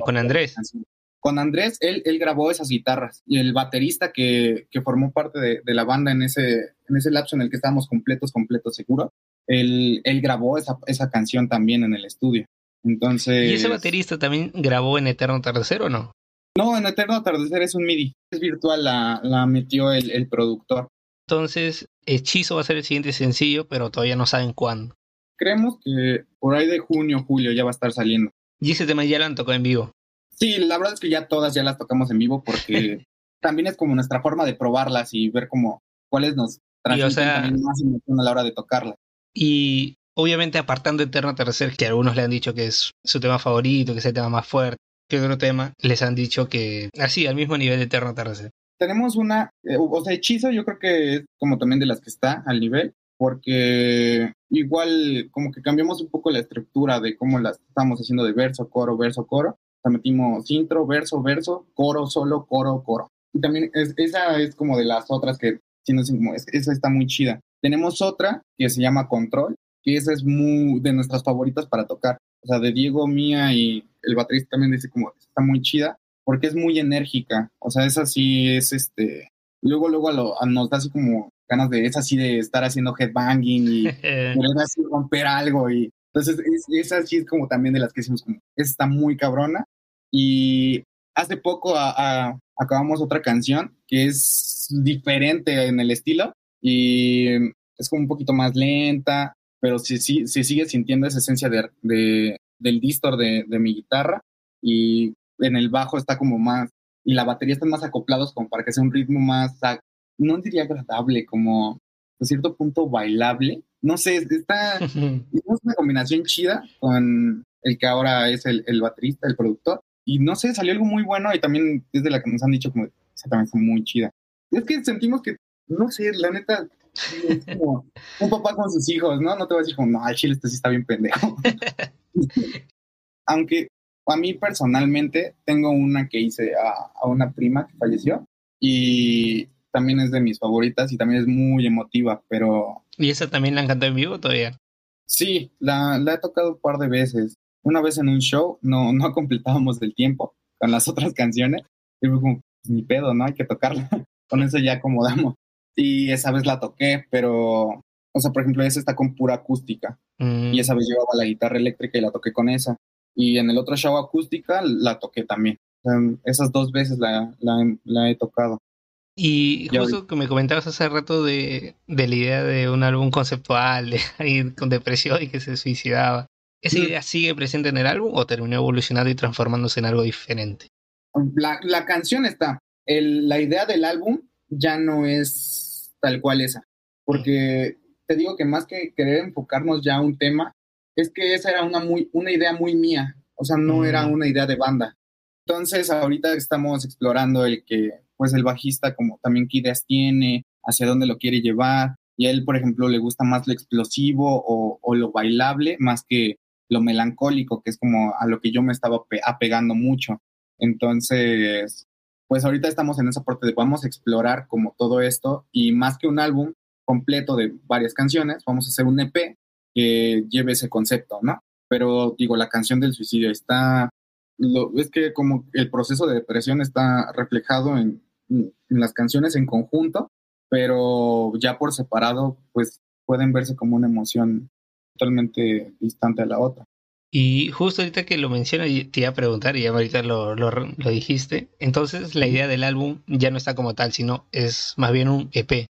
S1: con Andrés.
S2: Con Andrés, él, él grabó esas guitarras. Y el baterista que, que formó parte de, de, la banda en ese, en ese lapso en el que estábamos completos, completos, seguro, él, él grabó esa, esa canción también en el estudio. Entonces.
S1: ¿Y ese baterista también grabó en Eterno Atardecer o no?
S2: No, en Eterno Atardecer es un MIDI. Es virtual, la, la metió el, el productor.
S1: Entonces, Hechizo va a ser el siguiente sencillo, pero todavía no saben cuándo.
S2: Creemos que por ahí de junio, julio ya va a estar saliendo.
S1: ¿Y ese tema ya lo han tocado en vivo?
S2: Sí, la verdad es que ya todas ya las tocamos en vivo porque [LAUGHS] también es como nuestra forma de probarlas y ver como cuáles nos transmiten más emoción a la hora de tocarlas.
S1: Y obviamente apartando Eterno Tercer, que algunos le han dicho que es su tema favorito, que es el tema más fuerte, que otro tema les han dicho que así, al mismo nivel de Eterno Tercer
S2: tenemos una, eh, o sea, hechizo yo creo que es como también de las que está al nivel, porque igual como que cambiamos un poco la estructura de cómo las estamos haciendo de verso, coro, verso, coro. O sea, metimos intro, verso, verso, coro, solo, coro, coro. Y también es, esa es como de las otras que, si no como, esa está muy chida. Tenemos otra que se llama Control, que esa es muy de nuestras favoritas para tocar. O sea, de Diego, mía y el baterista también dice como, está muy chida porque es muy enérgica. O sea, es así, es este. Luego, luego lo, nos da así como ganas de, es así de estar haciendo headbanging y [LAUGHS] querer así romper algo. Y entonces, es, es, así es como también de las que hicimos, como, está muy cabrona. Y hace poco acabamos otra canción que es diferente en el estilo y es como un poquito más lenta, pero se, se sigue sintiendo esa esencia de, de del distor de, de mi guitarra y en el bajo está como más, y la batería están más acoplados como para que sea un ritmo más, no diría agradable, como a cierto punto bailable. No sé, está, [LAUGHS] es una combinación chida con el que ahora es el, el baterista, el productor. Y no sé, salió algo muy bueno y también desde la que nos han dicho como, esa también está muy chida. Es que sentimos que, no sé, la neta, es como [LAUGHS] un papá con sus hijos, ¿no? No te vas a decir como, no, el chile este sí está bien pendejo. [LAUGHS] Aunque a mí personalmente tengo una que hice a, una prima que falleció y también es de mis favoritas y también es muy emotiva, pero...
S1: ¿Y esa también la han cantado en vivo todavía?
S2: Sí, la, la he tocado un par de veces. Una vez en un show no, no [LAUGHS] completábamos del tiempo con las otras canciones y fue como, pues, ni pedo, ¿no? Hay que tocarla. [LAUGHS] con eso ya acomodamos. Y esa vez la toqué, pero, o sea, por ejemplo, esa está con pura acústica. Mm. Y esa vez llevaba la guitarra eléctrica y la toqué con esa y en el otro show acústica la toqué también. esas dos veces la, la, he tocado.
S1: Y justo que me comentabas hace rato de, de, la idea de un álbum conceptual, de [LAUGHS] ir con depresión y que se suicidaba. ¿Esa mm. idea sigue presente en el álbum o terminó evolucionando y transformándose en algo diferente?
S2: La, la canción está. El, la idea del álbum ya no es tal cual esa. Porque te digo que más que querer enfocarnos ya a un tema, es que esa era una, muy, una idea muy mía, o sea, no era una idea de banda. Entonces, ahorita estamos explorando el que, pues, el bajista, como también qué ideas tiene, hacia dónde lo quiere llevar, y a él, por ejemplo, le gusta más lo explosivo o, o lo bailable, más que lo melancólico, que es como a lo que yo me estaba apegando mucho. Entonces, pues ahorita estamos en esa parte de vamos a explorar como todo esto y más que un álbum completo de varias canciones, vamos a hacer un EP que lleve ese concepto, ¿no? Pero digo, la canción del suicidio está, lo, es que como el proceso de depresión está reflejado en, las canciones en conjunto, pero ya por separado, pues pueden verse como una emoción totalmente distante a la otra.
S1: Y justo ahorita que lo menciono, te iba a preguntar, y ya ahorita lo, dijiste, entonces la idea del álbum ya no está como tal, sino es más bien un EP.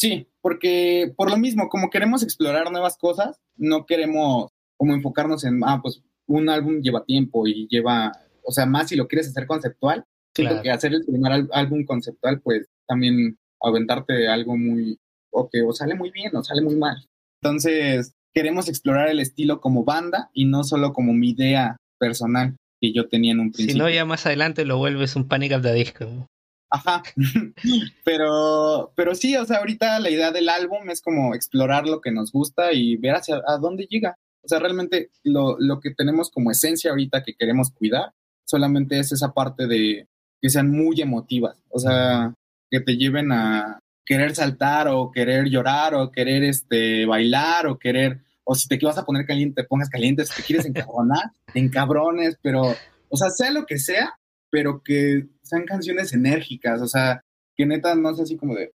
S2: Sí, porque por lo mismo, como queremos explorar nuevas cosas, no queremos como enfocarnos en, ah, pues un álbum lleva tiempo y lleva, o sea, más si lo quieres hacer conceptual, claro. que hacer el primer álbum conceptual, pues también aventarte algo muy, o que o sale muy bien o sale muy mal. Entonces, queremos explorar el estilo como banda y no solo como mi idea personal que yo tenía en un principio.
S1: Si no, ya más adelante lo vuelves un Panic at the Disco.
S2: Ajá. [LAUGHS] pero, pero sí, o sea, ahorita la idea del álbum es como explorar lo que nos gusta y ver hacia a dónde llega. O sea, realmente lo, lo que tenemos como esencia ahorita que queremos cuidar solamente es esa parte de que sean muy emotivas. O sea, que te lleven a querer saltar o querer llorar o querer este, bailar o querer, o si te vas a poner caliente, te pongas caliente, si te quieres [LAUGHS] encabronar, encabrones, pero, o sea, sea lo que sea, pero que sean canciones enérgicas, o sea, que neta no sea así como de,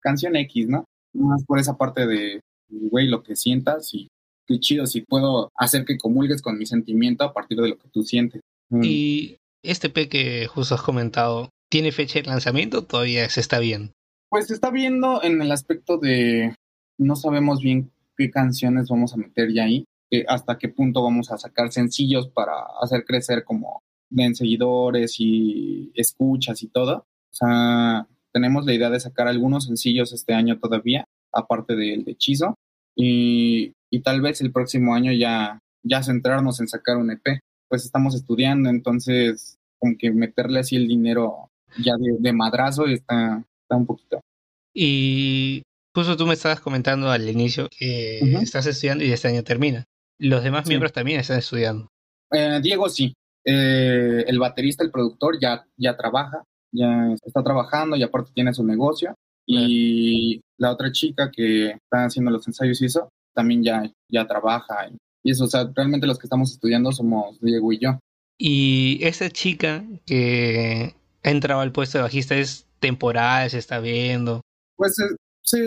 S2: canción X, ¿no? Más por esa parte de, güey, lo que sientas y qué chido si puedo hacer que comulgues con mi sentimiento a partir de lo que tú sientes.
S1: Mm. Y este P que justo has comentado, ¿tiene fecha de lanzamiento o todavía se está viendo?
S2: Pues se está viendo en el aspecto de no sabemos bien qué canciones vamos a meter ya ahí, hasta qué punto vamos a sacar sencillos para hacer crecer como en seguidores y escuchas y todo. O sea, tenemos la idea de sacar algunos sencillos este año todavía, aparte del de hechizo, y, y, tal vez el próximo año ya, ya centrarnos en sacar un EP. Pues estamos estudiando, entonces como que meterle así el dinero ya de, madrazo está, está un poquito.
S1: Y justo tú me estabas comentando al inicio que estás estudiando y este año termina. ¿Los demás miembros también están estudiando?
S2: Eh, Diego sí. Eh, el baterista, el productor ya, ya trabaja, ya está trabajando y aparte tiene su negocio. Y la otra chica que está haciendo los ensayos y eso, también ya, ya trabaja. Y eso, o sea, realmente los que estamos estudiando somos Diego y yo.
S1: Y esa chica que ha entrado al puesto de bajista es temporal, se está viendo.
S2: Pues eh, sí,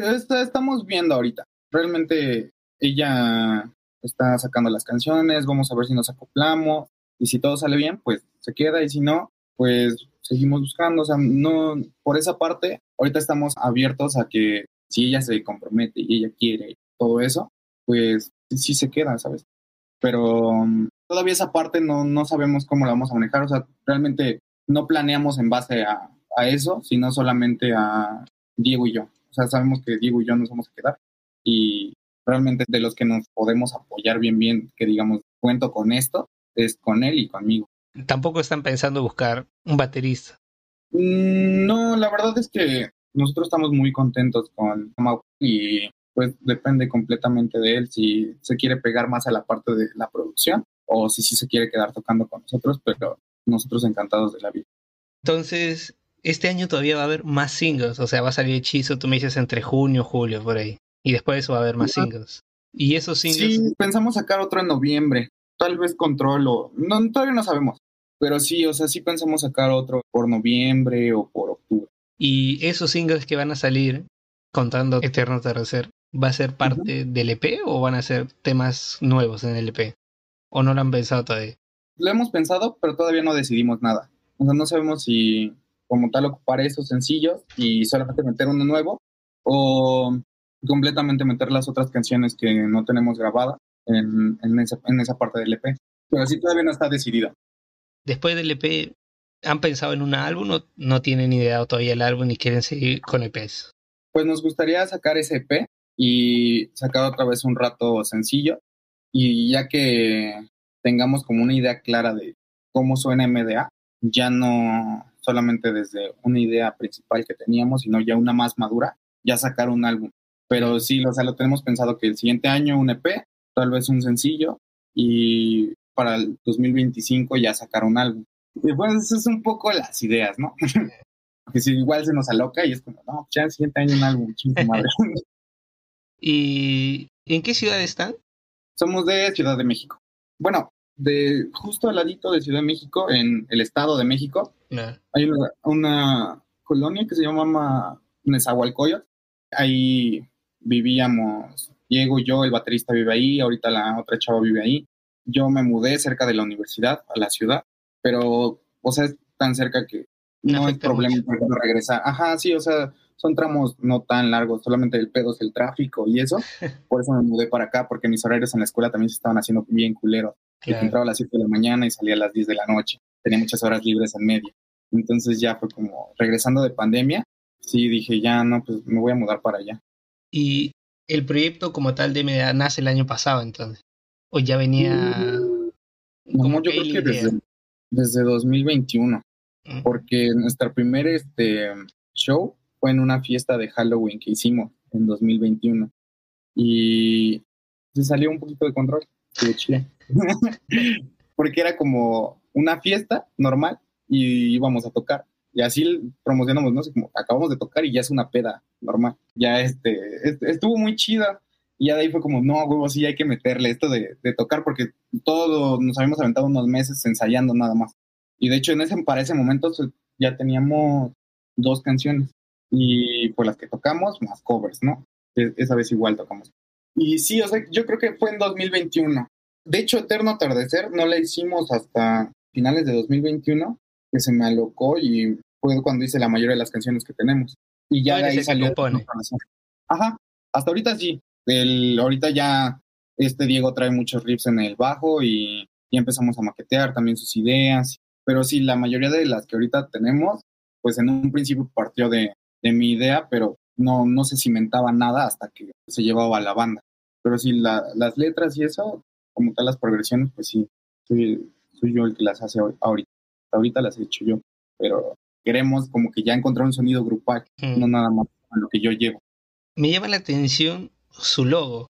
S2: estamos viendo ahorita. Realmente ella está sacando las canciones, vamos a ver si nos acoplamos y si todo sale bien, pues se queda y si no, pues seguimos buscando. O sea, no, por esa parte, ahorita estamos abiertos a que si ella se compromete y ella quiere todo eso, pues sí se queda, ¿sabes? Pero um, todavía esa parte no, no sabemos cómo la vamos a manejar. O sea, realmente no planeamos en base a, a eso, sino solamente a Diego y yo. O sea, sabemos que Diego y yo nos vamos a quedar y realmente de los que nos podemos apoyar bien, bien, que digamos, cuento con esto, es con él y conmigo.
S1: Tampoco están pensando buscar un baterista.
S2: Mm, no, la verdad es que nosotros estamos muy contentos con Mau y pues depende completamente de él si se quiere pegar más a la parte de la producción o si sí se quiere quedar tocando con nosotros, pero nosotros encantados de la vida.
S1: Entonces, este año todavía va a haber más singles, o sea, va a salir Hechizo, tú me dices entre junio, julio, por ahí. Y después de eso va a haber más singles. Y esos singles...
S2: Sí, pensamos sacar otro en noviembre tal vez control o no, todavía no sabemos. Pero sí, o sea, sí pensamos sacar otro por noviembre o por octubre.
S1: Y esos singles que van a salir, contando Eterno Atardecer, ¿va a ser parte del EP o van a ser temas nuevos en el EP? ¿O no lo han pensado todavía?
S2: Lo hemos pensado, pero todavía no decidimos nada. O sea, no sabemos si como tal ocupar esos sencillos y solamente meter uno nuevo o completamente meter las otras canciones que no tenemos grabadas en, en, esa, en esa parte del EP. Pero sí todavía no está decidida.
S1: Después del EP, ¿han pensado en un álbum o no tienen idea todavía el álbum y quieren seguir con EPs?
S2: Pues nos gustaría sacar ese EP y sacar otra vez un rato sencillo. Y ya que tengamos como una idea clara de cómo suena MDA, ya no solamente desde una idea principal que teníamos, sino ya una más madura, ya sacar un álbum. Pero sí, o sea, lo tenemos pensado que el siguiente año un EP tal vez un sencillo y para el 2025 ya sacar un álbum. Y pues eso es un poco las ideas, ¿no? [LAUGHS] Porque si igual se nos aloca y es como, no, ya el siguiente año un álbum, chingo madre. [LAUGHS]
S1: ¿Y en qué ciudad están?
S2: Somos de Ciudad de México. Bueno, de justo al ladito de Ciudad de México, en el Estado de México, hay una, colonia que se llama Nezahualcóyotl. Ahí vivíamos Diego, yo, el baterista vive ahí, ahorita la otra chava vive ahí. Yo me mudé cerca de la universidad, a la ciudad, pero, o sea, es tan cerca que no, hay problema regresar. Ajá, sí, o sea, son tramos no tan largos, solamente el pedo es el tráfico y eso. [LAUGHS] Por eso me mudé para acá, porque mis horarios en la escuela también se estaban haciendo bien culeros. Entraba a las 7 de la mañana y salía a las 10 de la noche. Tenía muchas horas libres en medio. Entonces ya fue como, regresando de pandemia, sí dije, ya no, pues me voy a mudar para allá.
S1: ¿Y el proyecto como tal de MDA nace el año pasado entonces. O ya venía...
S2: Mm, como yo creo que desde, desde 2021.
S1: Mm.
S2: porque nuestro primer este, show fue en una fiesta de Halloween que hicimos en 2021 y se salió un poquito de control, estuvo chido. [LAUGHS] porque era como una fiesta normal y íbamos a tocar y así promocionamos, no sé, como acabamos de tocar y ya es una peda normal. Ya este, est- estuvo muy chida. Y ya de ahí fue como, no, huevo, sí hay que meterle esto de, de tocar porque todo nos habíamos aventado unos meses ensayando nada más. Y de hecho, en ese, para ese momento ya teníamos dos canciones y pues las que tocamos más covers, ¿no? E- Esa vez igual tocamos. Y sí, o sea, yo creo que fue en 2021. De hecho, Eterno Atardecer no la hicimos hasta finales de 2021, que se me alocó y fue cuando hice la mayoría de las canciones que tenemos. Y ya de ahí salió.
S1: compone.
S2: Ajá, hasta ahorita sí. El, ahorita ya este Diego trae muchos riffs en el bajo y ya empezamos a maquetear también sus ideas. Pero sí, la mayoría de las que ahorita tenemos, pues en un principio partió de, de mi idea, pero no, no se cimentaba nada hasta que se llevaba a la banda. Pero sí, la- las letras y eso, como tal las progresiones, pues sí, soy, soy yo el que las hace ahor- ahorita. Ahorita las he hecho yo, pero queremos como que ya encontrar un sonido grupal,
S1: Mm.
S2: no nada más a lo que yo llevo.
S1: Me llama la atención su logo.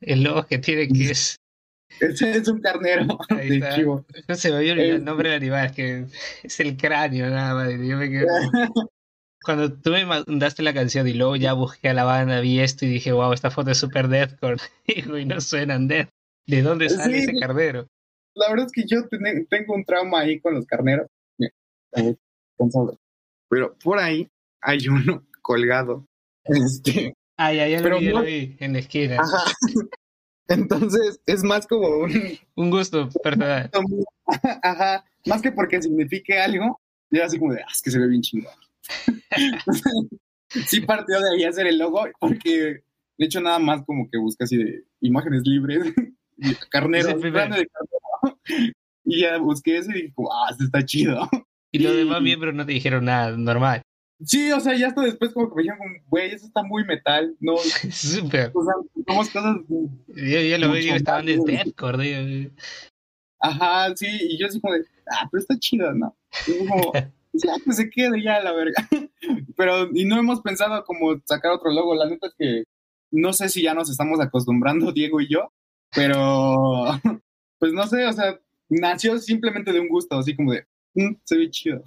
S1: El logo que tiene que es.
S2: Ese es un carnero [LAUGHS]
S1: Ahí
S2: de
S1: está.
S2: chivo.
S1: No se me había olvidado el nombre del animal, que es el cráneo, nada más. Yo me [LAUGHS] Cuando tú me mandaste la canción y luego ya busqué a la banda, vi esto y dije, wow, esta foto es super deathcore. [LAUGHS] Y no suenan death. ¿De dónde sale
S2: Sí.
S1: ese carnero?
S2: La verdad es que yo ten- tengo un trauma ahí con los carneros. Cansado. Pero por ahí hay [LAUGHS] uno colgado. Este,
S1: ya lo
S2: Pero
S1: vi,
S2: no-
S1: lo vi, en la esquina.
S2: ajá. [LAUGHS] Entonces es más como un.
S1: Un gusto personal. [LAUGHS]
S2: Ajá. Más que porque signifique algo, yo así como de, ah, es que se ve bien chingón. sí partió de ahí hacer el logo, porque de hecho nada más como que busca así de imágenes libres, grande de carnero. Y ya busqué ese y dije, como, ah, este está chido.
S1: Y los demás miembros no te dijeron nada, normal.
S2: Sí, o sea, ya hasta después como que me dijeron, güey, eso está muy metal, no, [LAUGHS] o
S1: Súper.
S2: sea, somos cosas,
S1: Yo, yo lo
S2: Mucho
S1: estaban de deathcore.
S2: ajá, sí, y yo así como de, ah, pero está chido, ¿no? Y como, [LAUGHS] ya que se quede ya la verga. [LAUGHS] Pero, y no hemos pensado como sacar otro logo, la neta es que no sé si ya nos estamos acostumbrando, Diego y yo, pero, pues no sé, o sea, nació simplemente de un gusto, así como de, "Mm, se ve chido.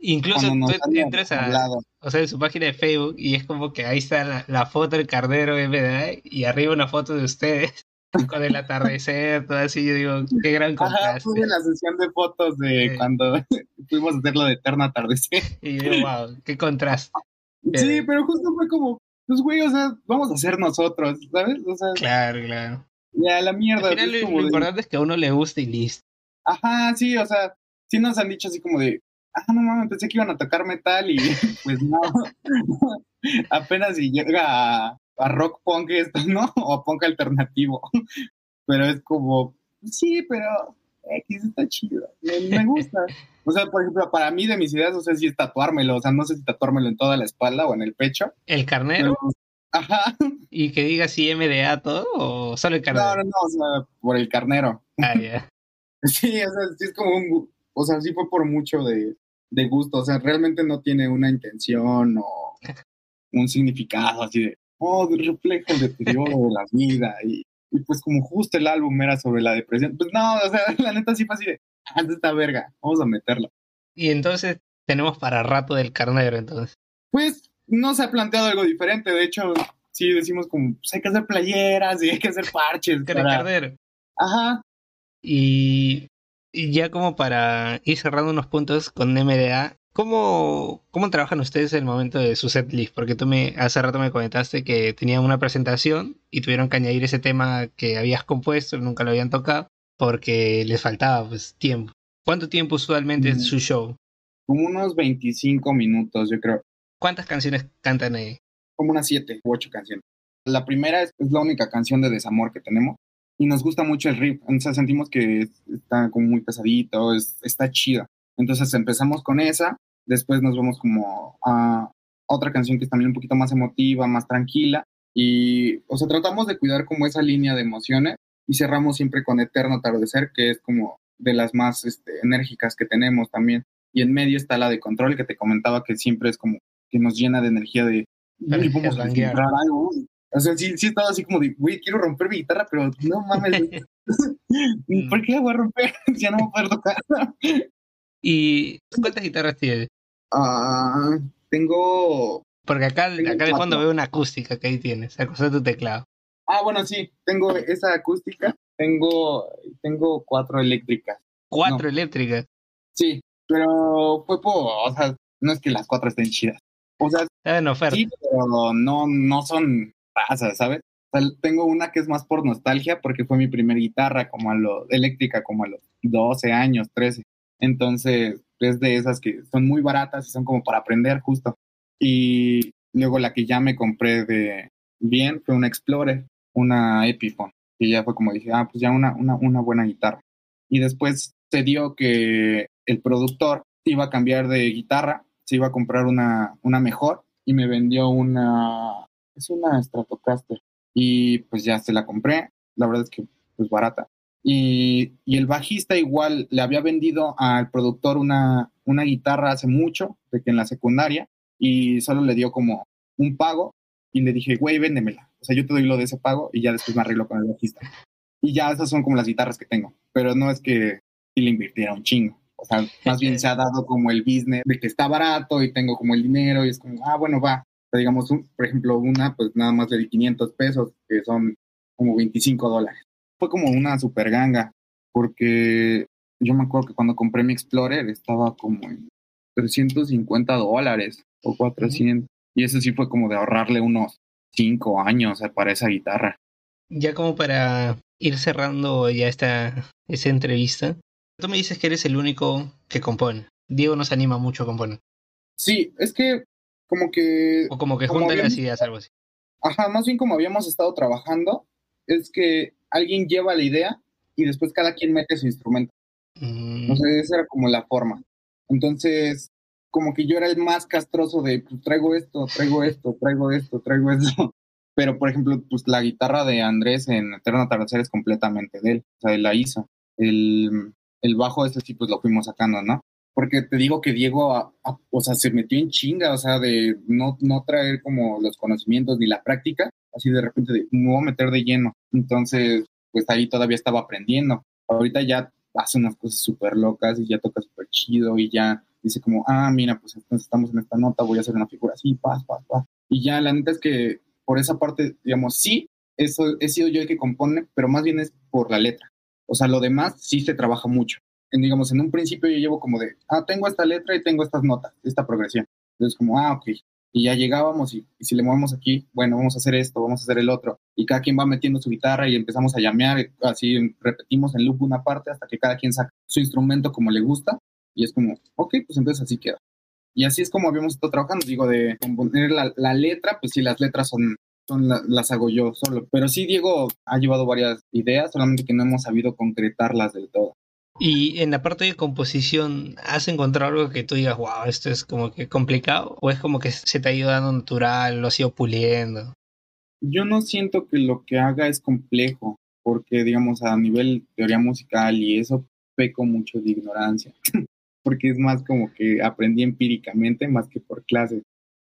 S1: Incluso tú entras a, o sea, en su página de Facebook y es como que ahí está la, la foto del carnero MDA y arriba una foto de ustedes [LAUGHS] con el atardecer, todo así. Yo digo, qué gran
S2: Ajá,
S1: contraste.
S2: fue en la sesión de fotos de
S1: Sí.
S2: cuando [LAUGHS] fuimos a hacer lo de Eterna Atardecer.
S1: Y yo, wow, qué contraste.
S2: Sí,
S1: Eh.
S2: pero justo fue como, pues güey, o sea, vamos a ser nosotros, ¿sabes? O sea,
S1: Claro, claro.
S2: ya la mierda.
S1: Al final
S2: es
S1: lo,
S2: como
S1: lo
S2: de-
S1: importante es que a uno le guste y listo.
S2: Ajá, sí, o sea, sí nos han dicho así como de, ah, no mames, pensé que iban a tocar metal y [LAUGHS] pues no. [LAUGHS] Apenas si llega a, a rock punk esto, ¿no? [LAUGHS] O a punk alternativo. Pero es como, sí, pero X está chido, me, me gusta. O sea, por ejemplo, para mí de mis ideas, no sé si es tatuármelo, o sea, no sé si tatuármelo en toda la espalda o en el pecho.
S1: ¿El carnero?
S2: Pero, ajá,
S1: ¿Y que diga si MDA todo o solo el
S2: no,
S1: carnero?
S2: no, no, o sea, por el carnero.
S1: Ah, ya.
S2: Sí, o sea, sí es como un, o sea, sí fue por mucho de, de gusto, o sea, realmente no tiene una intención o un significado así de, oh, refleja el deterioro de la vida y, y pues como justo el álbum era sobre la depresión, pues no, o sea, [LAUGHS] la neta sí fue así de, ah, esta verga, vamos a meterlo.
S1: Y entonces tenemos para rato del carnero, entonces.
S2: Pues no se ha planteado algo diferente, de hecho, sí decimos como, pues hay que hacer playeras y hay que hacer parches
S1: el
S2: para...
S1: carnero.
S2: Ajá,
S1: Y, y ya como para ir cerrando unos puntos con MDA, ¿cómo, ¿cómo trabajan ustedes en el momento de su set list? Porque tú me hace rato me comentaste que tenían una presentación y tuvieron que añadir ese tema que habías compuesto, nunca lo habían tocado, porque les faltaba pues tiempo. ¿Cuánto tiempo usualmente
S2: Mm.
S1: es su show?
S2: como unos 25 minutos, yo creo.
S1: ¿Cuántas canciones cantan ahí?
S2: como unas siete u ocho canciones. La primera es, es la única canción de desamor que tenemos y nos gusta mucho el riff. Entonces sentimos que es- está como muy pesadito, es- está chida. Entonces empezamos con esa, después nos vamos como a otra canción que es también un poquito más emotiva, más tranquila y, o sea, tratamos de cuidar como esa línea de emociones y cerramos siempre con Eterno Atardecer, que es como de las más este, enérgicas que tenemos también. y en medio está la de control que te comentaba que siempre es como que nos llena de energía de "Uy, vamos a
S1: headbanguear".
S2: encontrar algo. O sea, sí, sí estaba así como de, güey, quiero romper mi guitarra, pero no mames. [LAUGHS] [LAUGHS] ¿por qué la voy a romper? [LAUGHS] ya no voy a poder tocar.
S1: ¿Y cuántas guitarras tienes?
S2: Ah, tengo
S1: Porque acá,
S2: Tengo
S1: acá de fondo veo una acústica que ahí tienes, acostado tu teclado.
S2: Ah, bueno, sí, tengo esa acústica, tengo, tengo cuatro eléctricas.
S1: Cuatro
S2: No.
S1: eléctricas.
S2: Sí, pero fue por, o sea, no es que las cuatro estén chidas. O sea,
S1: en oferta.
S2: sí, pero no, no son razas, ¿sabes? O sea, tengo una que es más por nostalgia porque fue mi primera guitarra como a lo eléctrica como a los 12 años, 13. Entonces, es de esas que son muy baratas y son como para aprender justo. Y luego la que ya me compré de bien fue una Explorer, una Epiphone, que ya fue como dije, ah, pues ya una, una, una buena guitarra. Y después se dio que el productor iba a cambiar de guitarra, se iba a comprar una, una mejor y me vendió una, es una Stratocaster. Y pues ya se la compré, la verdad es que pues barata. Y, y el bajista igual le había vendido al productor una, una guitarra hace mucho, de que en la secundaria, y solo le dio como un pago y le dije, güey, véndemela. O sea, yo te doy lo de ese pago y ya después me arreglo con el bajista. Y ya esas son como las guitarras que tengo, pero no es que le invirtiera un chingo. O sea, más bien [LAUGHS] se ha dado como el business de que está barato y tengo como el dinero y es como, ah, bueno, va. Digamos, un- por ejemplo, una, pues nada más le di 500 pesos, que son como 25 dólares. Fue como una super ganga, porque yo me acuerdo que cuando compré mi Explorer estaba como en 350 dólares o 400. Y eso sí fue como de ahorrarle unos 5 años eh, para esa guitarra.
S1: Ya como para ir cerrando ya esta, esta entrevista, tú me dices que eres el único que compone. Diego nos anima mucho a componer.
S2: Sí, es que como que
S1: O como que
S2: Como
S1: junta las ideas, algo así.
S2: Ajá, más bien como habíamos estado trabajando, es que alguien lleva la idea y después cada quien mete su instrumento.
S1: Mm,
S2: sea, esa era como la forma. Entonces, como que yo era el más castroso de, pues traigo esto, traigo esto, traigo esto, traigo esto. [LAUGHS] Pero, por ejemplo, pues la guitarra de Andrés en Eterno Atardecer es completamente de él. O sea, él la hizo. El, el bajo ese sí, pues lo fuimos sacando, ¿no? Porque te digo que Diego, o sea, se metió en chinga, o sea, de no, no traer como los conocimientos ni la práctica, así de repente de, me meter de lleno. Entonces, pues ahí todavía estaba aprendiendo. Ahorita ya hace unas cosas súper locas y ya toca súper chido y ya dice como, ah, mira, pues entonces estamos en esta nota, voy a hacer una figura así, paz, paz, paz. Y ya la neta es que por esa parte, digamos, sí, eso he sido yo el que compone, pero más bien es por la letra. O sea, lo demás sí se trabaja mucho. En, digamos, en un principio yo llevo como de, ah, tengo esta letra y tengo estas notas, esta progresión. Entonces como, ah, ok. Y ya llegábamos y, si le movemos aquí, bueno, vamos a hacer esto, vamos a hacer el otro. Y cada quien va metiendo su guitarra y empezamos a llamear, así repetimos en loop una parte hasta que cada quien saca su instrumento como le gusta. Y es como, ok, pues entonces así queda. Y así es como habíamos estado trabajando, digo, de componer la, la letra, pues sí, las letras son, son la- las hago yo solo. Pero sí, Diego ha llevado varias ideas, solamente que no hemos sabido concretarlas del todo.
S1: Y en la parte de composición, ¿has encontrado algo que tú digas, wow, esto es como que complicado? ¿O es como que se te ha ido dando natural, lo has ido puliendo?
S2: Yo no siento que lo que haga es complejo, porque digamos a nivel teoría musical y eso peco mucho de ignorancia, [LAUGHS] porque es más como que aprendí empíricamente más que por clases.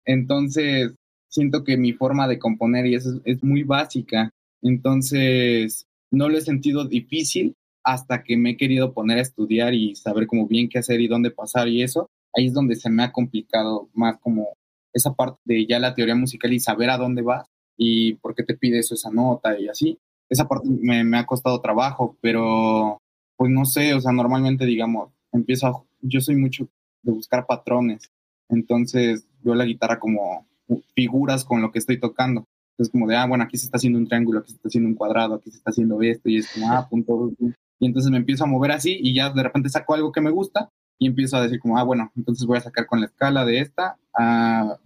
S2: Entonces, siento que mi forma de componer y eso es, es muy básica, entonces no lo he sentido difícil hasta que me he querido poner a estudiar y saber como bien qué hacer y dónde pasar y eso, ahí es donde se me ha complicado más como esa parte de ya la teoría musical y saber a dónde vas y por qué te pide eso esa nota y así. Esa parte me, ha costado trabajo, pero pues no sé, o sea, normalmente digamos, empiezo a, yo soy mucho de buscar patrones, entonces veo la guitarra como figuras con lo que estoy tocando. Entonces como de, ah, bueno, aquí se está haciendo un triángulo, aquí se está haciendo un cuadrado, aquí se está haciendo esto y es como, ah, punto. Y entonces me empiezo a mover así y ya de repente saco algo que me gusta y empiezo a decir como, ah, bueno, entonces voy a sacar con la escala de esta,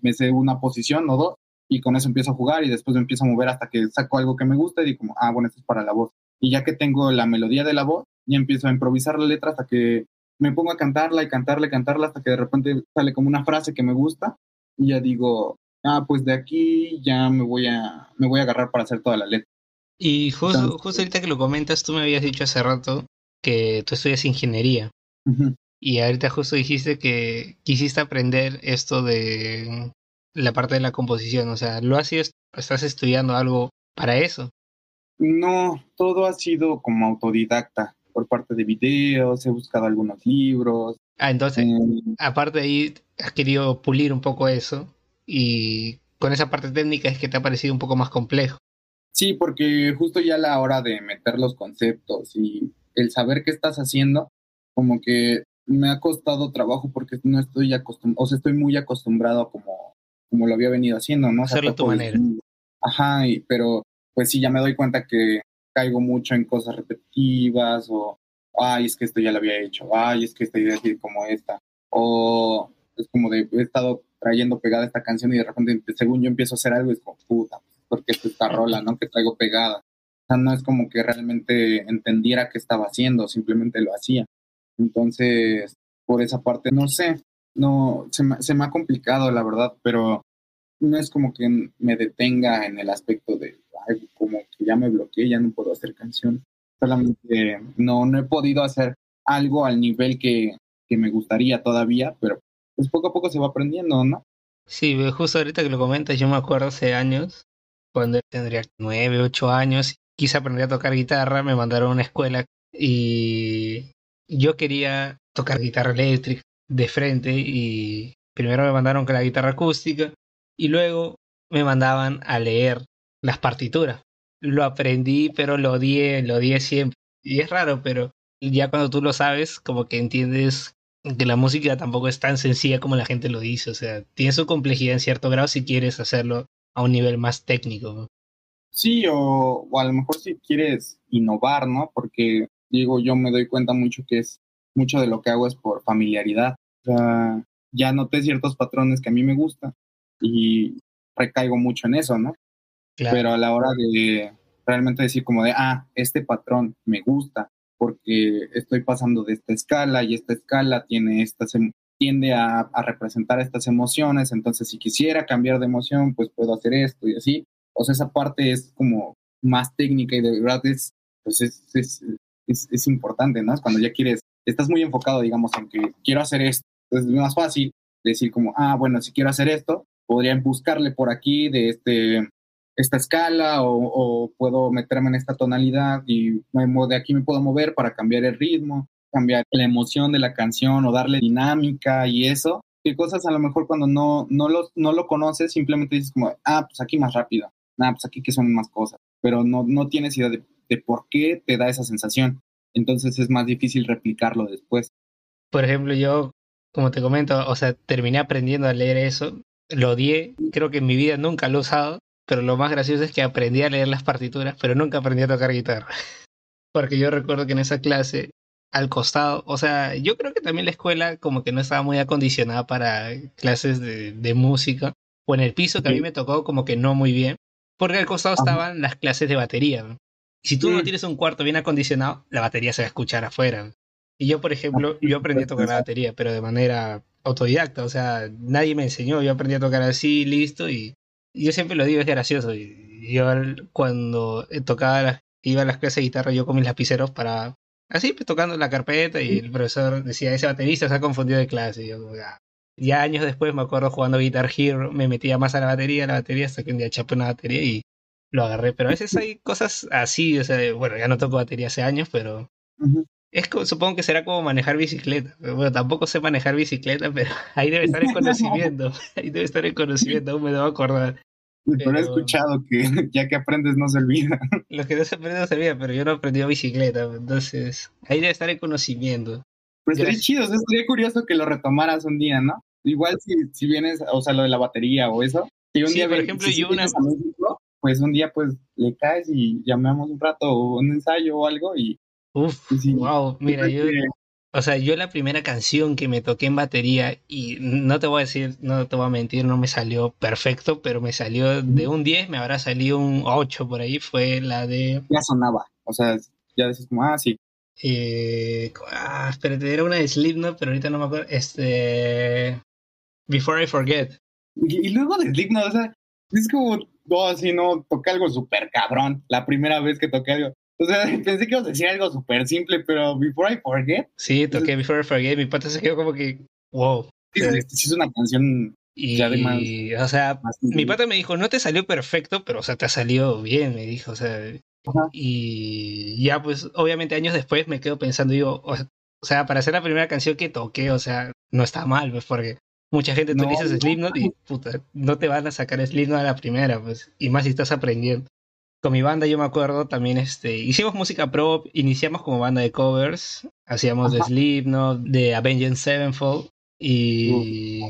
S2: me sé una posición o dos y con eso empiezo a jugar y después me empiezo a mover hasta que saco algo que me gusta y digo ah, bueno, esto es para la voz. Y ya que tengo la melodía de la voz, ya empiezo a improvisar la letra hasta que me pongo a cantarla y cantarla y cantarla hasta que de repente sale como una frase que me gusta y ya digo, ah, pues de aquí ya me voy a, me voy a agarrar para hacer toda la letra.
S1: Y justo, justo ahorita que lo comentas, tú me habías dicho hace rato que tú estudias ingeniería. Y ahorita justo dijiste que quisiste aprender esto de la parte de la composición, o sea, ¿lo has estás estudiando algo para eso?
S2: No, todo ha sido como autodidacta, por parte de videos, he buscado algunos libros.
S1: Ah, entonces, eh, aparte de ahí, has querido pulir un poco eso y con esa parte técnica es que te ha parecido un poco más complejo.
S2: Sí, porque justo ya a la hora de meter los conceptos y el saber qué estás haciendo, como que me ha costado trabajo porque no estoy acostumbrado, o sea, estoy muy acostumbrado a como, como lo había venido haciendo, ¿no?
S1: Hacerlo a tu manera.
S2: Ajá, pero pues sí, ya me doy cuenta que caigo mucho en cosas repetitivas o, ay, es que esto ya lo había hecho, ay, es que esta idea es como esta, o es como de, he estado trayendo pegada esta canción y de repente, según yo empiezo a hacer algo, es como, puta, porque es esta rola, ¿no? Que traigo pegada. O sea, no es como que realmente entendiera qué estaba haciendo, simplemente lo hacía. Entonces, por esa parte, no sé, no, se me, se me ha complicado, la verdad, pero no es como que me detenga en el aspecto de, ay, como que ya me bloqueé, ya no puedo hacer canción. Solamente no, no he podido hacer algo al nivel que, que me gustaría todavía, pero pues poco a poco se va aprendiendo, ¿no?
S1: Sí, justo ahorita que lo comentas, yo me acuerdo hace años, cuando tendría nueve, ocho años, quise aprender a tocar guitarra, me mandaron a una escuela y yo quería tocar guitarra eléctrica de frente y primero me mandaron con la guitarra acústica y luego me mandaban a leer las partituras. Lo aprendí, pero lo odié, lo odié siempre. Y es raro, pero ya cuando tú lo sabes, como que entiendes que la música tampoco es tan sencilla como la gente lo dice. O sea, tiene su complejidad en cierto grado si quieres hacerlo a un nivel más técnico.
S2: Sí, o, a lo mejor si quieres innovar, ¿no? Porque digo, yo me doy cuenta mucho que es mucho de lo que hago es por familiaridad. O sea, ya noté ciertos patrones que a mí me gustan y recaigo mucho en eso, ¿no? Pero a la hora de realmente decir como de, ah, este patrón me gusta, porque estoy pasando de esta escala y esta escala tiene estas tiende a, representar estas emociones, entonces si quisiera cambiar de emoción, pues puedo hacer esto y así. O sea, esa parte es como más técnica y de verdad es, pues es, es, importante, ¿no? Es cuando ya quieres, estás muy enfocado, digamos, en que quiero hacer esto. Entonces es más fácil decir como, ah, bueno, si quiero hacer esto, podría buscarle por aquí de este esta escala o, puedo meterme en esta tonalidad y de aquí me puedo mover para cambiar el ritmo, cambiar la emoción de la canción o darle dinámica y eso. ¿Qué cosas a lo mejor cuando no, no, lo, no lo conoces simplemente dices como, ah, pues aquí más rápido, ah, pues aquí que son más cosas, pero no, no tienes idea de, de por qué te da esa sensación. Entonces es más difícil replicarlo después.
S1: Por ejemplo, yo, como te comento, o sea, terminé aprendiendo a leer eso, lo odié, creo que en mi vida nunca lo he usado, pero lo más gracioso es que aprendí a leer las partituras, pero nunca aprendí a tocar guitarra. [LAUGHS] Porque yo recuerdo que en esa clase, al costado, o sea, yo creo que también la escuela como que no estaba muy acondicionada para clases de, de música, o en el piso que a mí me tocó como que no muy bien, porque al costado estaban las clases de batería. Y si tú no mm. tienes un cuarto bien acondicionado, la batería se va a escuchar afuera. Y yo, por ejemplo, yo aprendí a tocar la batería, pero de manera autodidacta, o sea, nadie me enseñó, yo aprendí a tocar así, listo, y yo siempre lo digo, es gracioso. Yo cuando tocaba, iba a las clases de guitarra, yo con mis lapiceros para, así, pues tocando la carpeta, y el profesor decía, ese baterista se ha confundido de clase, y yo, ya. ya años después me acuerdo jugando Guitar Hero, me metía más a la batería, a la batería, hasta que un día chapé una batería y lo agarré. Pero a veces [LAUGHS] hay cosas así, o sea, bueno, ya no toco batería hace años, pero es supongo que será como manejar bicicleta. Bueno, tampoco sé manejar bicicleta, pero [LAUGHS] ahí debe estar el conocimiento. ahí debe estar el conocimiento, aún me debo acordar.
S2: Pero, he escuchado que [LAUGHS] ya que aprendes no se olvida. [LAUGHS]
S1: Lo que no se aprende no se olvida, pero yo no aprendí a bicicleta, entonces ahí debe estar el conocimiento.
S2: Pues sería chido, sería curioso que lo retomaras un día, ¿no? Igual si, si vienes, o sea, lo de la batería o eso. Si un día,
S1: por ejemplo, yo una...
S2: pues un día pues le caes y llamamos un rato o un ensayo o algo y
S1: Uf, wow, mira, yo, o sea, yo la primera canción que me toqué en batería, y no te voy a decir, no te voy a mentir, no me salió perfecto, pero me salió de un 10, me habrá salido un 8 por ahí, fue la de...
S2: Ya sonaba, o sea, ya decís como, ah, sí.
S1: Eh, ah, espérate, era una de Slipknot, pero ahorita no me acuerdo, este... Before I Forget.
S2: Y, luego de Slipknot, o sea, es como, no, así, no, toqué algo súper cabrón, la primera vez que toqué algo O sea, [LAUGHS] pensé que ibas a decir algo súper simple, pero Before I Forget.
S1: Sí, toqué Before I Forget. Mi pata se quedó como que, wow.
S2: Sí, es una canción
S1: y, además, o sea, mi pata me dijo, no te salió perfecto, pero, o sea, te ha salido bien, me dijo, o sea. Y ya, pues, obviamente años después me quedo pensando, digo, o, sea, para hacer la primera canción que toqué, o sea, no está mal, pues, porque mucha gente tú dices Slipknot y, puta, no te van a sacar Slipknot a la primera, pues, y más si estás aprendiendo. Con mi banda, yo me acuerdo, también, este, hicimos música pro, iniciamos como banda de covers, hacíamos de Slipknot, de Avenged Sevenfold, y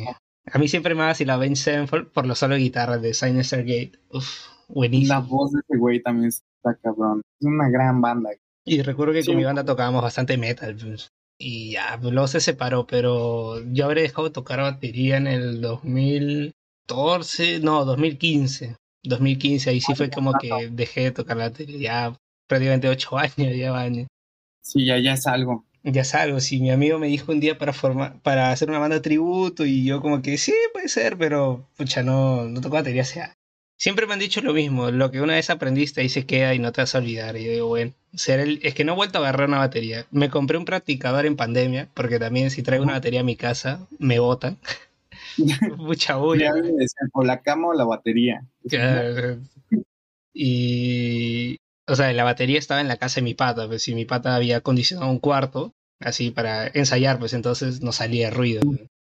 S1: a mí siempre me así la Avenged Sevenfold por lo solo de guitarra de Sinister Gate. Uf, buenísimo.
S2: La voz de ese güey también está cabrón. Es una gran banda.
S1: Y recuerdo que con mi banda tocábamos bastante metal. Pues, y ya, luego se separó, pero yo habré dejado de tocar batería en el 2014, no, 2015. 2015, ahí sí ah, fue como que dejé de tocar la batería. Ya prácticamente 8 [LAUGHS] años, ya años.
S2: Sí, ya, ya es algo
S1: ya salgo. Si mi amigo me dijo un día para formar, para hacer una banda de tributo y yo como que sí, puede ser, pero pucha, no, no toco batería. sea, siempre me han dicho lo mismo, lo que una vez aprendiste ahí se queda y no te vas a olvidar. Y yo digo, bueno, ser el, es que no he vuelto a agarrar una batería. Me compré un practicador en pandemia, porque también si traigo una batería a mi casa, me botan. [LAUGHS] [LAUGHS] Mucha bulla.
S2: O la cama o la batería.
S1: Y, o sea, la batería estaba en la casa de mi pata, pues si mi pata había acondicionado un cuarto, así para ensayar, pues entonces no salía ruido.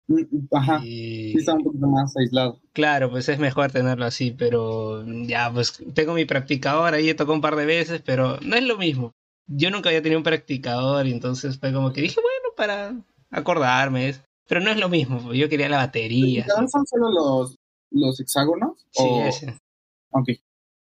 S2: Mm, mm, ajá. Y... Sí, está un poquito más aislado.
S1: Claro, pues es mejor tenerlo así, pero ya, pues tengo mi practicador ahí, he tocado un par de veces, pero no es lo mismo. Yo nunca había tenido un practicador y entonces fue como que dije, bueno, para acordarme, pero no es lo mismo, pues, yo quería la batería.
S2: ¿Son solo los, los hexágonos?
S1: Sí, ese.
S2: Ok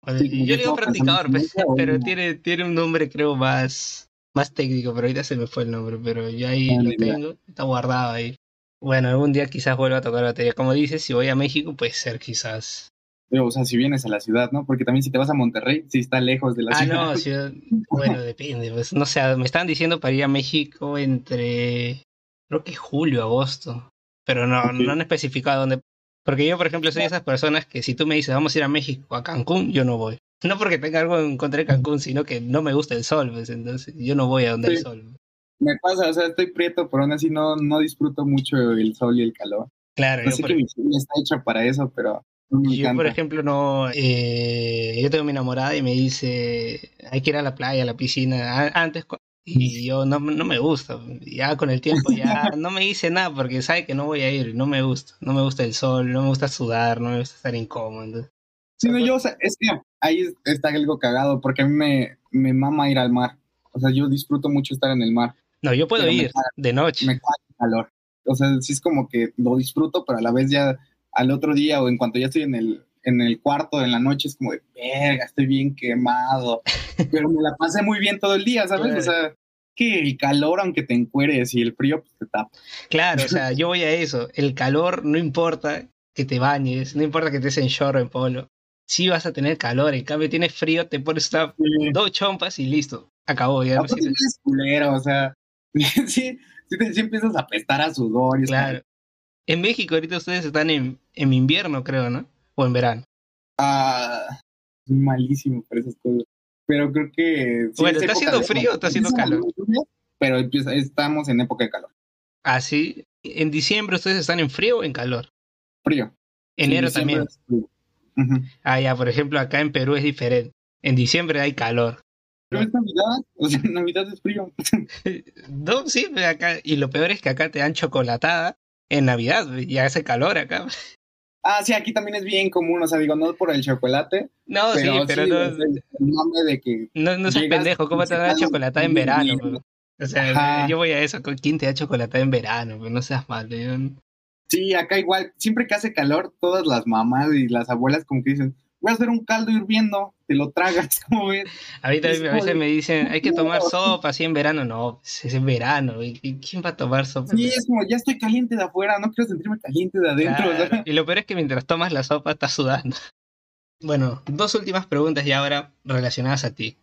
S1: yo digo practicador, pues, [LAUGHS] pero tiene, tiene un nombre creo más, más técnico, pero ahorita se me fue el nombre, pero yo ahí ah, lo tengo, está guardado ahí. Bueno, algún día quizás vuelva a tocar batería. Como dices, si voy a México, puede ser quizás.
S2: Pero, o sea, si vienes a la ciudad, ¿no? Porque también si te vas a Monterrey, si está lejos de la ciudad.
S1: Ah, no, ciudad... bueno, depende. Pues no sé, me estaban diciendo para ir a México entre, creo que julio, agosto. Pero no, no han especificado dónde. Porque yo, por ejemplo, soy de esas personas que si tú me dices vamos a ir a México, a Cancún, yo no voy. No porque tenga algo en contra de Cancún, sino que no me gusta el sol, pues entonces yo no voy a donde hay sol.
S2: Me pasa, o sea, estoy prieto, pero aún así no, no disfruto mucho el sol y el calor.
S1: Claro.
S2: Sé que mi familia está hecha para eso, pero
S1: yo, por ejemplo, no. Eh, yo tengo mi enamorada y me dice: hay que ir a la playa, a la piscina. Antes, y yo no, no me gusta. Ya con el tiempo ya [LAUGHS] no me hice nada porque sabe que no voy a ir. No me gusta. No me gusta el sol, no me gusta sudar, no me gusta estar incómodo.
S2: Sí, no, yo, o sea, es que ahí está algo cagado porque a mí me, me mama ir al mar. O sea, yo disfruto mucho estar en el mar.
S1: No, yo puedo ir de noche.
S2: Me cae el calor. O sea, sí es como que lo disfruto, pero a la vez ya al otro día o en cuanto ya estoy en el, en el cuarto en la noche es como de, verga, estoy bien quemado. [LAUGHS] Pero me la pasé muy bien todo el día, ¿sabes? O sea, que el calor, aunque te encueres, y el frío, pues te tapa.
S1: Claro, o sea, [LAUGHS] yo voy a eso. El calor no importa que te bañes, no importa que estés en short o en polo. Sí vas a tener calor, en cambio tienes frío, te pones dos chompas y listo. Acabó, ya no,
S2: culero, o sea, [LAUGHS] sí, sí, empiezas a apestar a sudor. Y
S1: claro. En México ahorita ustedes están en, en invierno, creo, ¿no? O en verano.
S2: Ah, malísimo para esas cosas. Pero creo que.
S1: bueno, ¿está haciendo frío o está haciendo calor?
S2: Pero estamos en época de calor.
S1: Ah, sí. ¿En diciembre ustedes están en frío o en calor?
S2: Frío.
S1: Enero también. Ah, ya, por ejemplo, acá en Perú es diferente. En diciembre hay calor.
S2: Pero es Navidad, o sea, [LAUGHS] Navidad es frío. [LAUGHS]
S1: no, sí, acá, y lo peor es que acá te dan chocolatada en Navidad, y hace calor acá.
S2: Ah, sí, aquí también es bien común, o sea, digo, no por el chocolate.
S1: No, sí, pero no.
S2: El, nombre de que
S1: no, no seas pendejo, ¿cómo te da chocolate en verano? O sea, yo voy a eso, ¿quién te da chocolate en verano? No seas mal.
S2: Sí, acá igual, siempre que hace calor, todas las mamás y las abuelas como que dicen, voy a hacer un caldo hirviendo, te lo tragas, [LAUGHS] como ves.
S1: A mí también a veces me dicen, hay que tomar sopa así en verano. No, es en verano, ¿quién va a tomar sopa?
S2: Sí, es como, ya estoy caliente de afuera, no quiero sentirme caliente de adentro.
S1: Y lo peor es que mientras tomas la sopa estás sudando. Bueno, dos últimas preguntas ya ahora relacionadas a ti.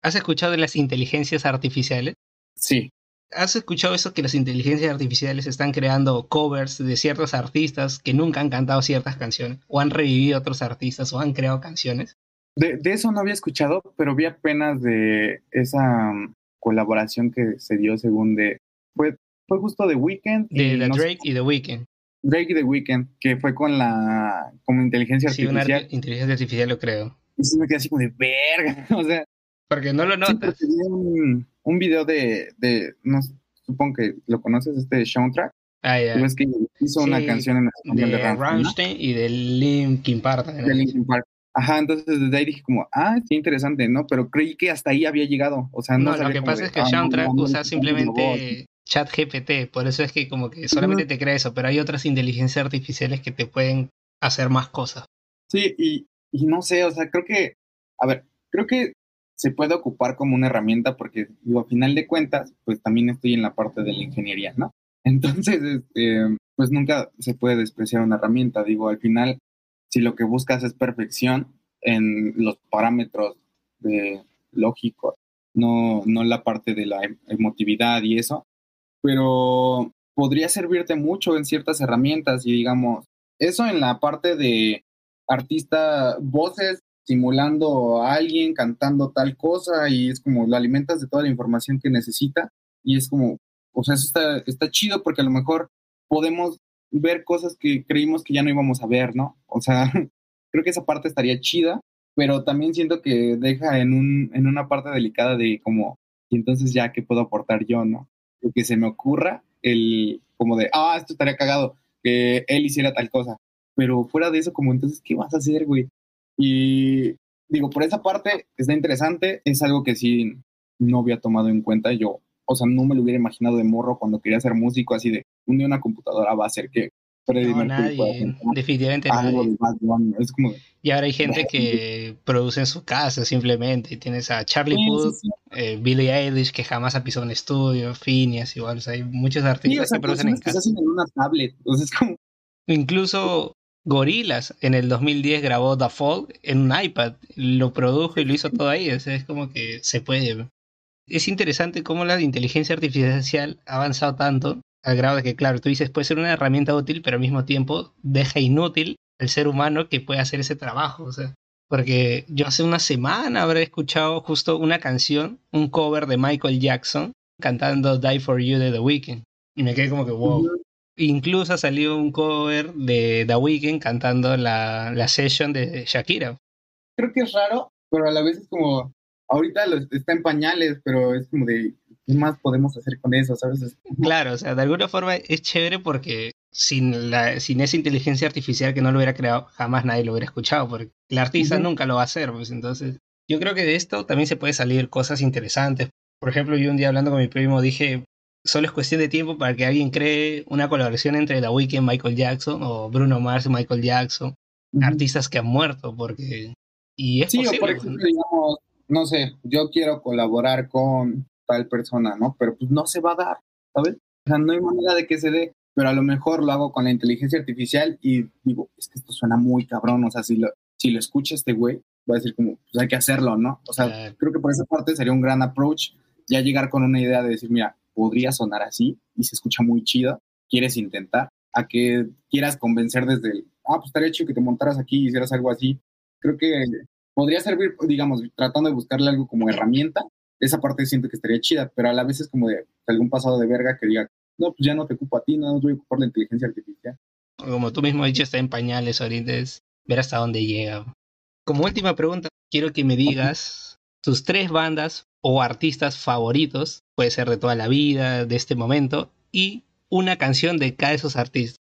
S1: ¿Has escuchado de las inteligencias artificiales?
S2: Sí.
S1: ¿Has escuchado eso que las inteligencias artificiales están creando covers de ciertos artistas que nunca han cantado ciertas canciones? ¿O han revivido otros artistas o han creado canciones?
S2: De, de, eso no había escuchado, pero vi apenas de esa um, colaboración que se dio según de... Fue, fue justo de Weekend.
S1: De, de Drake y The Weekend.
S2: Drake y The Weeknd, que fue con la como inteligencia artificial. Sí, una
S1: inteligencia artificial lo creo.
S2: Y sí me quedé así como de verga, [LAUGHS] o sea.
S1: Porque no lo notas.
S2: Un, video de, de, no supongo que lo conoces, este soundtrack.
S1: Ah, ya.
S2: Yeah. Es que hizo sí, una canción en
S1: español de, de Rammstein ¿no? y de Linkin Park.
S2: De Linkin Park. Ajá, entonces desde ahí dije como, ah, sí, interesante, ¿no? Pero creí que hasta ahí había llegado. O sea, no,
S1: no lo que pasa
S2: de,
S1: es que
S2: ah,
S1: Soundtrack
S2: no, no,
S1: usa simplemente chat GPT, por eso es que como que solamente te crea eso, pero hay otras inteligencias artificiales que te pueden hacer más cosas.
S2: Sí, y, y no sé, o sea, creo que, a ver, creo que se puede ocupar como una herramienta porque, digo, a final de cuentas, pues también estoy en la parte de la ingeniería, ¿no? [LAUGHS] Entonces, este, pues nunca se puede despreciar una herramienta, digo, al final, si lo que buscas es perfección en los parámetros lógicos, no, no la parte de la emotividad y eso, pero podría servirte mucho en ciertas herramientas y digamos, eso en la parte de artista, voces simulando a alguien cantando tal cosa y es como lo alimentas de toda la información que necesita y es como, o sea, eso está, está chido porque a lo mejor podemos ver cosas que creímos que ya no íbamos a ver, ¿no? O sea, [LAUGHS] creo que esa parte estaría chida, pero también siento que deja en, un, en una parte delicada de como, y entonces ya, ¿qué puedo aportar yo, no? que se me ocurra el como de, ah, esto estaría cagado, que él hiciera tal cosa. Pero fuera de eso, como entonces, ¿qué vas a hacer, güey? Y digo, por esa parte está interesante, es algo que sí no había tomado en cuenta yo. O sea, no me lo hubiera imaginado de morro cuando quería ser músico, así de un día una computadora va a hacer que
S1: no, nadie, definitivamente nadie.
S2: Es como,
S1: y ahora hay gente que produce en su casa simplemente. Tienes a Charlie sí, Puth, sí, sí. Eh, Billie Eilish, que jamás ha pisado un estudio, Phineas, igual. O sea, hay muchos artistas
S2: o sea,
S1: que producen en
S2: que
S1: casa.
S2: Se hacen en una tablet. Entonces, como...
S1: Incluso Gorilas en el 2010 grabó The Fall en un iPad. Lo produjo y lo hizo todo ahí. O sea, es como que se puede. Es interesante cómo la inteligencia artificial ha avanzado tanto al grado de que, claro, tú dices, puede ser una herramienta útil, pero al mismo tiempo deja inútil el ser humano que puede hacer ese trabajo. O sea, porque yo hace una semana habré escuchado justo una canción, un cover de Michael Jackson cantando Die for You de The Weeknd. Y me quedé como que, wow. Incluso salió un cover de The Weeknd cantando la, la session de Shakira.
S2: Creo que es raro, pero a la vez es como, ahorita está en pañales, pero es como de, ¿qué más podemos hacer con eso? ¿Sabes?
S1: Claro, o sea, de alguna forma es chévere porque sin, la, sin esa inteligencia artificial que no lo hubiera creado, jamás nadie lo hubiera escuchado, porque el artista uh -huh. nunca lo va a hacer, pues entonces yo creo que de esto también se puede salir cosas interesantes. Por ejemplo, yo un día hablando con mi primo dije, solo es cuestión de tiempo para que alguien cree una colaboración entre The Weeknd Michael Jackson o Bruno Mars y Michael Jackson, artistas que han muerto, porque... Y es
S2: sí,
S1: posible,
S2: o por ejemplo, digamos, no sé, yo quiero colaborar con tal persona, ¿no? Pero pues no se va a dar, ¿sabes? O sea, no hay manera de que se dé, pero a lo mejor lo hago con la inteligencia artificial y digo, es que esto suena muy cabrón, o sea, si lo, si lo escucha este güey, va a decir como, pues hay que hacerlo, ¿no? O sea, creo que por esa parte sería un gran approach, ya llegar con una idea de decir, mira, podría sonar así y se escucha muy chido, quieres intentar, a que quieras convencer desde el, ah, pues estaría chido que te montaras aquí y hicieras algo así. Creo que podría servir, digamos, tratando de buscarle algo como herramienta, esa parte siento que estaría chida, pero a la vez es como de algún pasado de verga que diga, no, pues ya no te ocupo a ti, no, no voy a ocupar la inteligencia artificial.
S1: Como tú mismo has dicho, está en pañales ahorita, es ver hasta dónde llega. Como última pregunta, quiero que me digas tus tres bandas o artistas favoritos, puede ser de toda la vida, de este momento, y una canción de cada de esos artistas.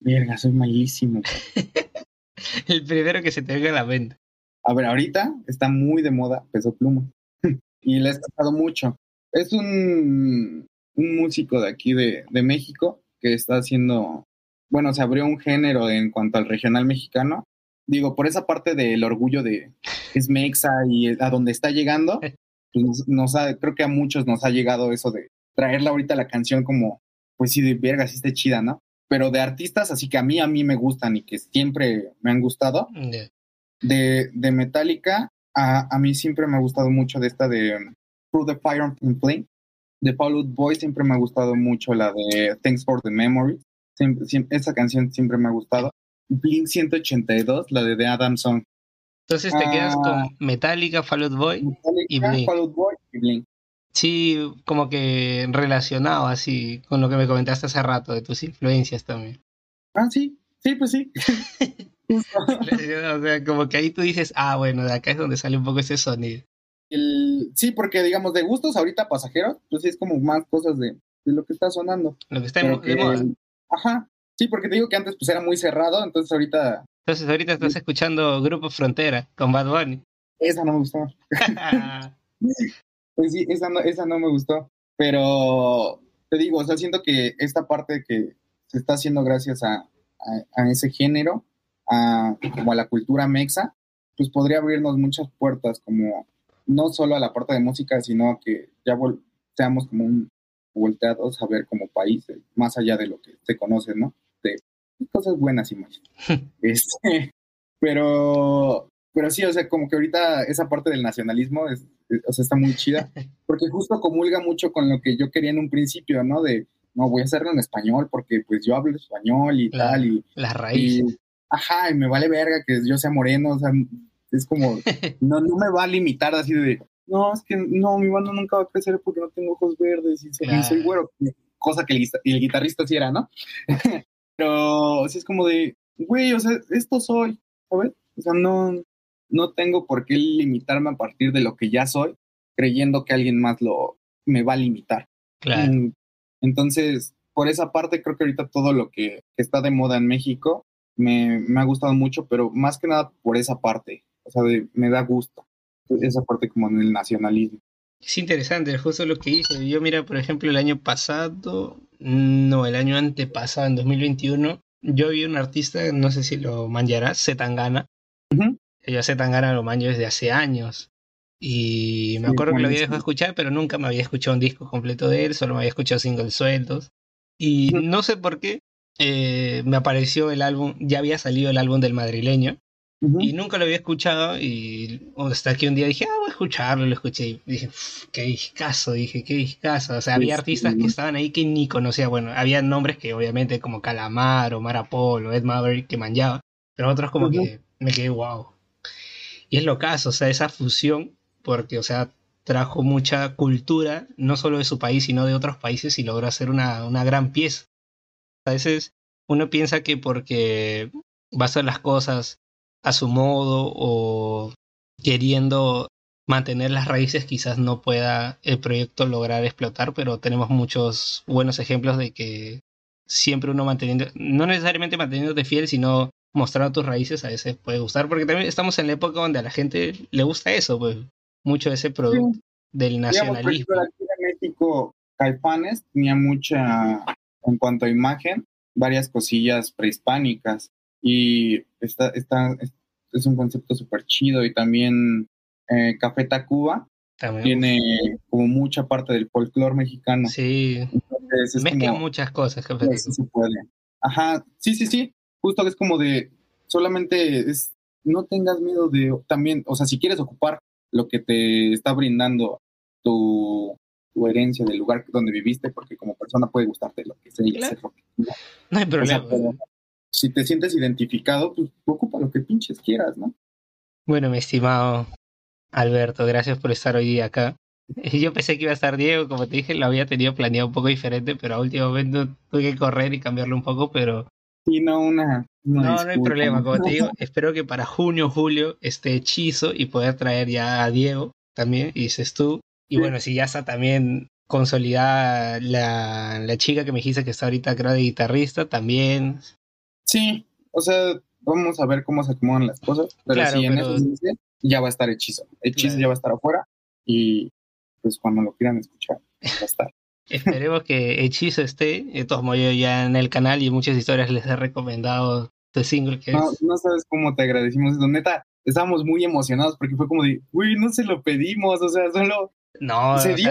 S2: Verga, soy malísimo. [LAUGHS]
S1: El primero que se te venga a la mente.
S2: A ver, ahorita está muy de moda Peso Pluma [LAUGHS] y le he escuchado mucho. Es un, un músico de aquí de, de, México que está haciendo, bueno, se abrió un género en cuanto al regional mexicano. Digo, por esa parte del orgullo de es Mexa y a donde está llegando, [LAUGHS] pues nos, nos ha, creo que a muchos nos ha llegado eso de traerla ahorita la canción como, pues sí, de verga, sí está chida, ¿no? Pero de artistas, así que a mí, a mí me gustan y que siempre me han gustado. Yeah. De, de Metallica, a, a, mí siempre me ha gustado mucho de esta de Through the Fire and Flame. De Fall Out Boy siempre me ha gustado mucho la de Thanks for the Memory. Siempre, siempre, esa canción siempre me ha gustado. Blink 182, la de The Adam Song.
S1: Entonces te quedas
S2: Ah.
S1: con Metallica, Fall Out Boy.
S2: Metallica,
S1: Y Blink.
S2: Fall Out Boy y Blink.
S1: Sí, como que relacionado así con lo que me comentaste hace rato de tus influencias también.
S2: Ah, sí, sí, pues sí. [LAUGHS]
S1: O sea, como que ahí tú dices, ah, bueno, de acá es donde sale un poco ese sonido.
S2: El- sí, porque digamos, de gustos ahorita pasajeros, pues sí es como más cosas de, de lo que está sonando.
S1: Lo que está
S2: Pero
S1: de.
S2: Ajá. Sí, porque te digo que antes pues era muy cerrado, entonces ahorita
S1: Entonces ahorita estás escuchando Grupo Frontera con Bad Bunny.
S2: esa no me gustó. [LAUGHS] Pues sí, esa no, esa no me gustó. Pero te digo, o sea, siento que esta parte que se está haciendo gracias a, a- a ese género, a, como a la cultura mexa, pues podría abrirnos muchas puertas, como no solo a la parte de música, sino que ya vol- seamos como un volteados a ver como países, más allá de lo que se conoce, ¿no? De cosas buenas y malas. [LAUGHS] este, pero, pero sí, o sea, como que ahorita esa parte del nacionalismo es, es- o sea, está muy chida, [LAUGHS] porque justo comulga mucho con lo que yo quería en un principio, ¿no? De, no, voy a hacerlo en español porque pues yo hablo español y
S1: Claro.
S2: tal, y,
S1: Las raíces.
S2: y, ajá, y me vale verga que yo sea moreno, o sea, es como, [LAUGHS] no, no me va a limitar así de, no, es que no, mi banda nunca va a crecer porque no tengo ojos verdes y soy, y soy
S1: Claro.
S2: güero, cosa que el, el guitarrista sí era, ¿no? Pero sí es como de, güey, o sea, esto soy, ¿sabes? O sea, no, no tengo por qué limitarme a partir de lo que ya soy, creyendo que alguien más lo me va a limitar.
S1: Claro.
S2: Mm, Entonces, por esa parte, creo que ahorita todo lo que, que está de moda en México me, me ha gustado mucho, pero más que nada por esa parte. O sea, de- me da gusto. Esa parte como en el nacionalismo.
S1: Es interesante, justo lo que dice. Yo, mira, por ejemplo, el año pasado, no, el año antepasado, en 2021, yo vi un artista, no sé si lo manjarás, Zetangana.
S2: Ujú.
S1: Yo a Zetangana lo manjo desde hace años. Y me
S2: Sí,
S1: acuerdo que lo había dejado de escuchar, pero nunca me había escuchado un disco completo de él, solo me había escuchado singles sueltos. Y no sé por qué eh, me apareció el álbum, ya había salido el álbum del madrileño, Y nunca lo había escuchado y hasta que un día dije, ah, voy a escucharlo, lo escuché y dije, "Uf, qué discazo, dije, qué discazo. O sea, había artistas que estaban ahí que ni conocía. Bueno, había nombres que obviamente como Calamar o Marapol o Ed Maverick que manjaba, pero otros como que me quedé wow. Y es lo caso, o sea, esa fusión, porque, o sea, trajo mucha cultura, no solo de su país, sino de otros países y logró hacer una, una gran pieza. A veces uno piensa que porque va a hacer las cosas a su modo o queriendo mantener las raíces quizás no pueda el proyecto lograr explotar, pero tenemos muchos buenos ejemplos de que siempre uno manteniendo, no necesariamente manteniéndote fiel, sino mostrando tus raíces a veces puede gustar, porque también estamos en la época donde a la gente le gusta eso, pues mucho de ese producto del
S2: Digamos, por
S1: nacionalismo.
S2: ejemplo, aquí en México, Caifanes tenía mucha, en cuanto a imagen, varias cosillas prehispánicas y está, está, es, es un concepto súper chido y también eh, Café Tacuba
S1: También,
S2: tiene como mucha parte del folclore mexicano.
S1: Sí,
S2: Entonces, es
S1: mezcla
S2: como,
S1: muchas cosas. Café
S2: pues, sí se puede. Ajá, sí, sí, sí. Justo que es como de, solamente es, no tengas miedo de, también, o sea, si quieres ocupar lo que te está brindando tu, tu herencia del lugar donde viviste, porque como persona puede gustarte lo que sea y
S1: Claro.
S2: hacer lo que.
S1: No hay
S2: O sea,
S1: problema.
S2: pero si te sientes identificado, pues ocupa lo que pinches quieras, ¿no?
S1: Bueno, mi estimado Alberto, gracias por estar hoy día acá. [LAUGHS] Yo pensé que iba a estar Diego, como te dije, lo había tenido planeado un poco diferente, pero a último momento tuve que correr y cambiarlo un poco, pero
S2: Y no una... una
S1: no, no hay problema, como te digo, [LAUGHS] espero que para junio, julio esté hechizo y poder traer ya a Diego también, y dices tú. Y
S2: Sí.
S1: bueno, si ya está también consolidada la, la chica que me dijiste que está ahorita creo de guitarrista, también.
S2: Sí, o sea, vamos a ver cómo se acomodan las cosas, pero
S1: Claro,
S2: sí, en
S1: pero-
S2: eso sí, ya va a estar hechizo. Hechizo
S1: Claro.
S2: ya va a estar afuera y pues cuando lo quieran escuchar, va a estar. [LAUGHS]
S1: Esperemos que Hechizo esté. De todos modos, yo ya en el canal y muchas historias les he recomendado este single que
S2: No,
S1: es.
S2: no sabes cómo te agradecimos. Neta, estábamos muy emocionados porque fue como de, uy, no se lo pedimos, o sea, solo...
S1: No,
S2: ¿Se
S1: o
S2: dio?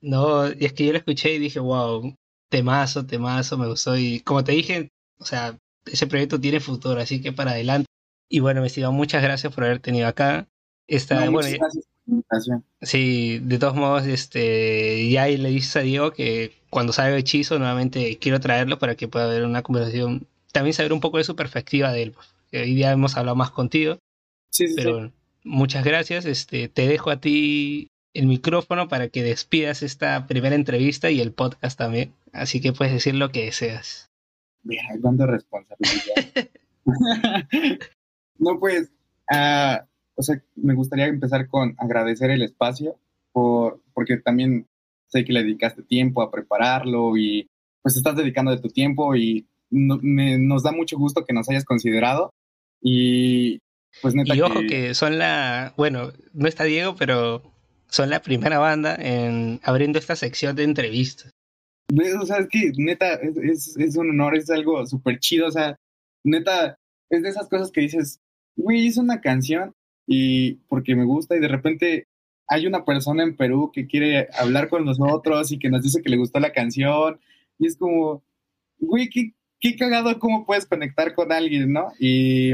S1: no, y es que yo lo escuché y dije, wow, temazo, temazo, me gustó. Y como te dije, o sea, ese proyecto tiene futuro, así que para adelante. Y bueno, estimado, muchas gracias por haber tenido acá. Esta,
S2: No,
S1: bueno,
S2: gracias.
S1: Sí, de todos modos, este, ya le dices a Diego que cuando salga Hechizo, nuevamente quiero traerlo para que pueda haber una conversación, también saber un poco de su perspectiva de él. pues, que hoy día hemos hablado más contigo,
S2: Sí, sí,
S1: Pero muchas gracias. Este, te dejo a ti el micrófono para que despidas esta primera entrevista y el podcast también. Así que puedes decir lo que deseas.
S2: Mira, cuánta responsabilidad. [LAUGHS] no, pues, uh, o sea, me gustaría empezar con agradecer el espacio, por, porque también sé que le dedicaste tiempo a prepararlo y pues estás dedicando de tu tiempo y no, me, nos da mucho gusto que nos hayas considerado y pues neta
S1: y ojo que... que son la, bueno, no está Diego, pero son la primera banda en abriendo esta sección de entrevistas.
S2: O sea, es que neta, es, es, es un honor, es algo súper chido, o sea, neta, es de esas cosas que dices, güey, hice una canción y porque me gusta y de repente hay una persona en Perú que quiere hablar con nosotros y que nos dice que le gustó la canción y es como, güey, qué, qué cagado cómo puedes conectar con alguien, ¿no? Y...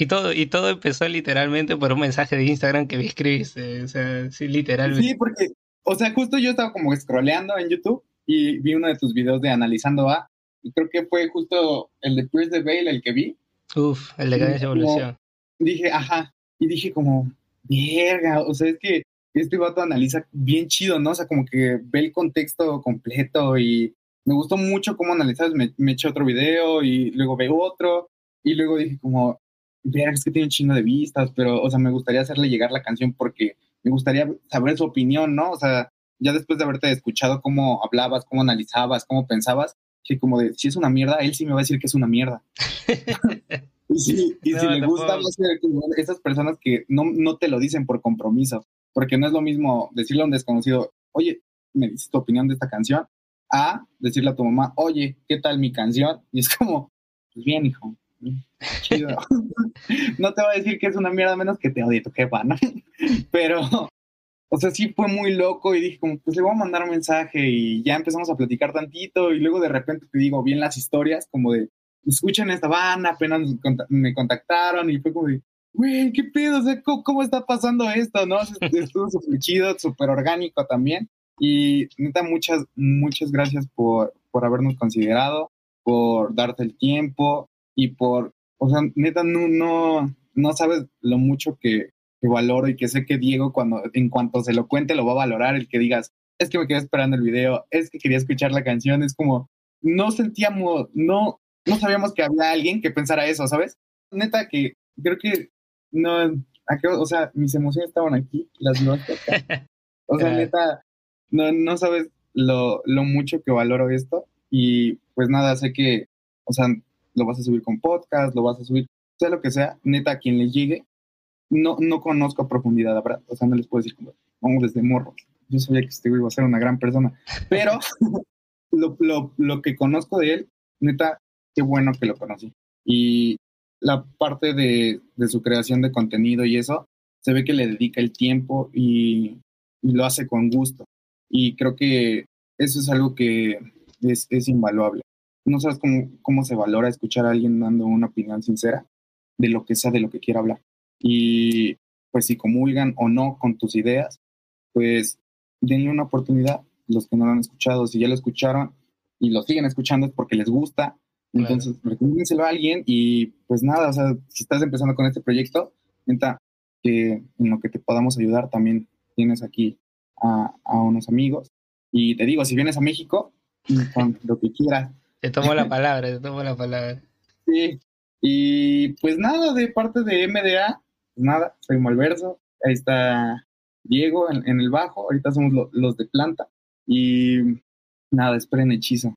S1: Y todo, y todo empezó literalmente por un mensaje de Instagram que me escribiste, o sea, sí, literalmente.
S2: Sí, porque, o sea, justo yo estaba como scrolleando en YouTube y vi uno de tus videos de Analizando A, y creo que fue justo el de Chris de Bale el que vi.
S1: Uf, el de Cadencia Evolución.
S2: Dije, ajá, y dije como, verga, o sea, es que este vato analiza bien chido, ¿no? O sea, como que ve el contexto completo y me gustó mucho cómo analizas, me, me eché otro video y luego veo otro y luego dije como, verga, es que tiene un chingo de vistas, pero, o sea, me gustaría hacerle llegar la canción porque me gustaría saber su opinión, ¿no? O sea, ya después de haberte escuchado cómo hablabas, cómo analizabas, cómo pensabas, que como de, si es una mierda, él sí me va a decir que es una mierda. [LAUGHS] y si, y no, si le gusta, ser esas personas que no, no te lo dicen por compromiso, porque no es lo mismo decirle a un desconocido, oye, me dices tu opinión de esta canción, a decirle a tu mamá, oye, ¿qué tal mi canción? Y es como, pues bien, hijo, chido. [LAUGHS] no te va a decir que es una mierda menos que te odie tu jefa, ¿no? [LAUGHS] Pero, o sea, sí fue muy loco y dije como, pues le voy a mandar un mensaje y ya empezamos a platicar tantito y luego de repente te digo bien las historias como de, escuchen esta banda, apenas me contactaron y fue como de, güey, ¿qué pedo? O sea, ¿cómo, ¿cómo, está pasando esto? ¿No? Estuvo súper chido, súper orgánico también. Y neta, muchas, muchas gracias por, por habernos considerado, por darte el tiempo y por, o sea, neta, no, no, no sabes lo mucho que, que valoro y que sé que Diego, cuando, en cuanto se lo cuente, lo va a valorar, el que digas, es que me quedé esperando el video, es que quería escuchar la canción, es como, no sentíamos, no, no sabíamos que había alguien que pensara eso, ¿sabes? Neta que creo que no, o sea, mis emociones estaban aquí, las no O sea, [LAUGHS] neta, no, no sabes lo, lo mucho que valoro esto y pues nada, sé que, o sea, lo vas a subir con podcast, lo vas a subir, sea lo que sea, neta, a quien le llegue, no, no conozco a profundidad, ¿verdad? O sea, no les puedo decir como, vamos desde morro. Yo sabía que este güey iba a ser una gran persona, pero [LAUGHS] lo, lo, lo que conozco de él, neta, qué bueno que lo conocí. Y la parte de, de, su creación de contenido y eso, se ve que le dedica el tiempo y, y, lo hace con gusto. Y creo que eso es algo que es, es invaluable. No sabes cómo, cómo se valora escuchar a alguien dando una opinión sincera de lo que sea, de lo que quiera hablar. Y pues si comulgan o no con tus ideas, pues denle una oportunidad. Los que no lo han escuchado, si ya lo escucharon y lo siguen escuchando es porque les gusta entonces, claro. recomiéndenselo a alguien y pues nada, o sea, si estás empezando con este proyecto, intenta que en lo que te podamos ayudar también tienes aquí a, a unos amigos. Y te digo, si vienes a México, [LAUGHS] con lo que quieras.
S1: Te tomo la [LAUGHS] palabra, te tomo la palabra.
S2: Sí. Y pues nada, de parte de MDA, pues nada, soy Malverso, ahí está Diego en, el bajo, ahorita somos lo, los de planta. Y nada, esperen hechizo.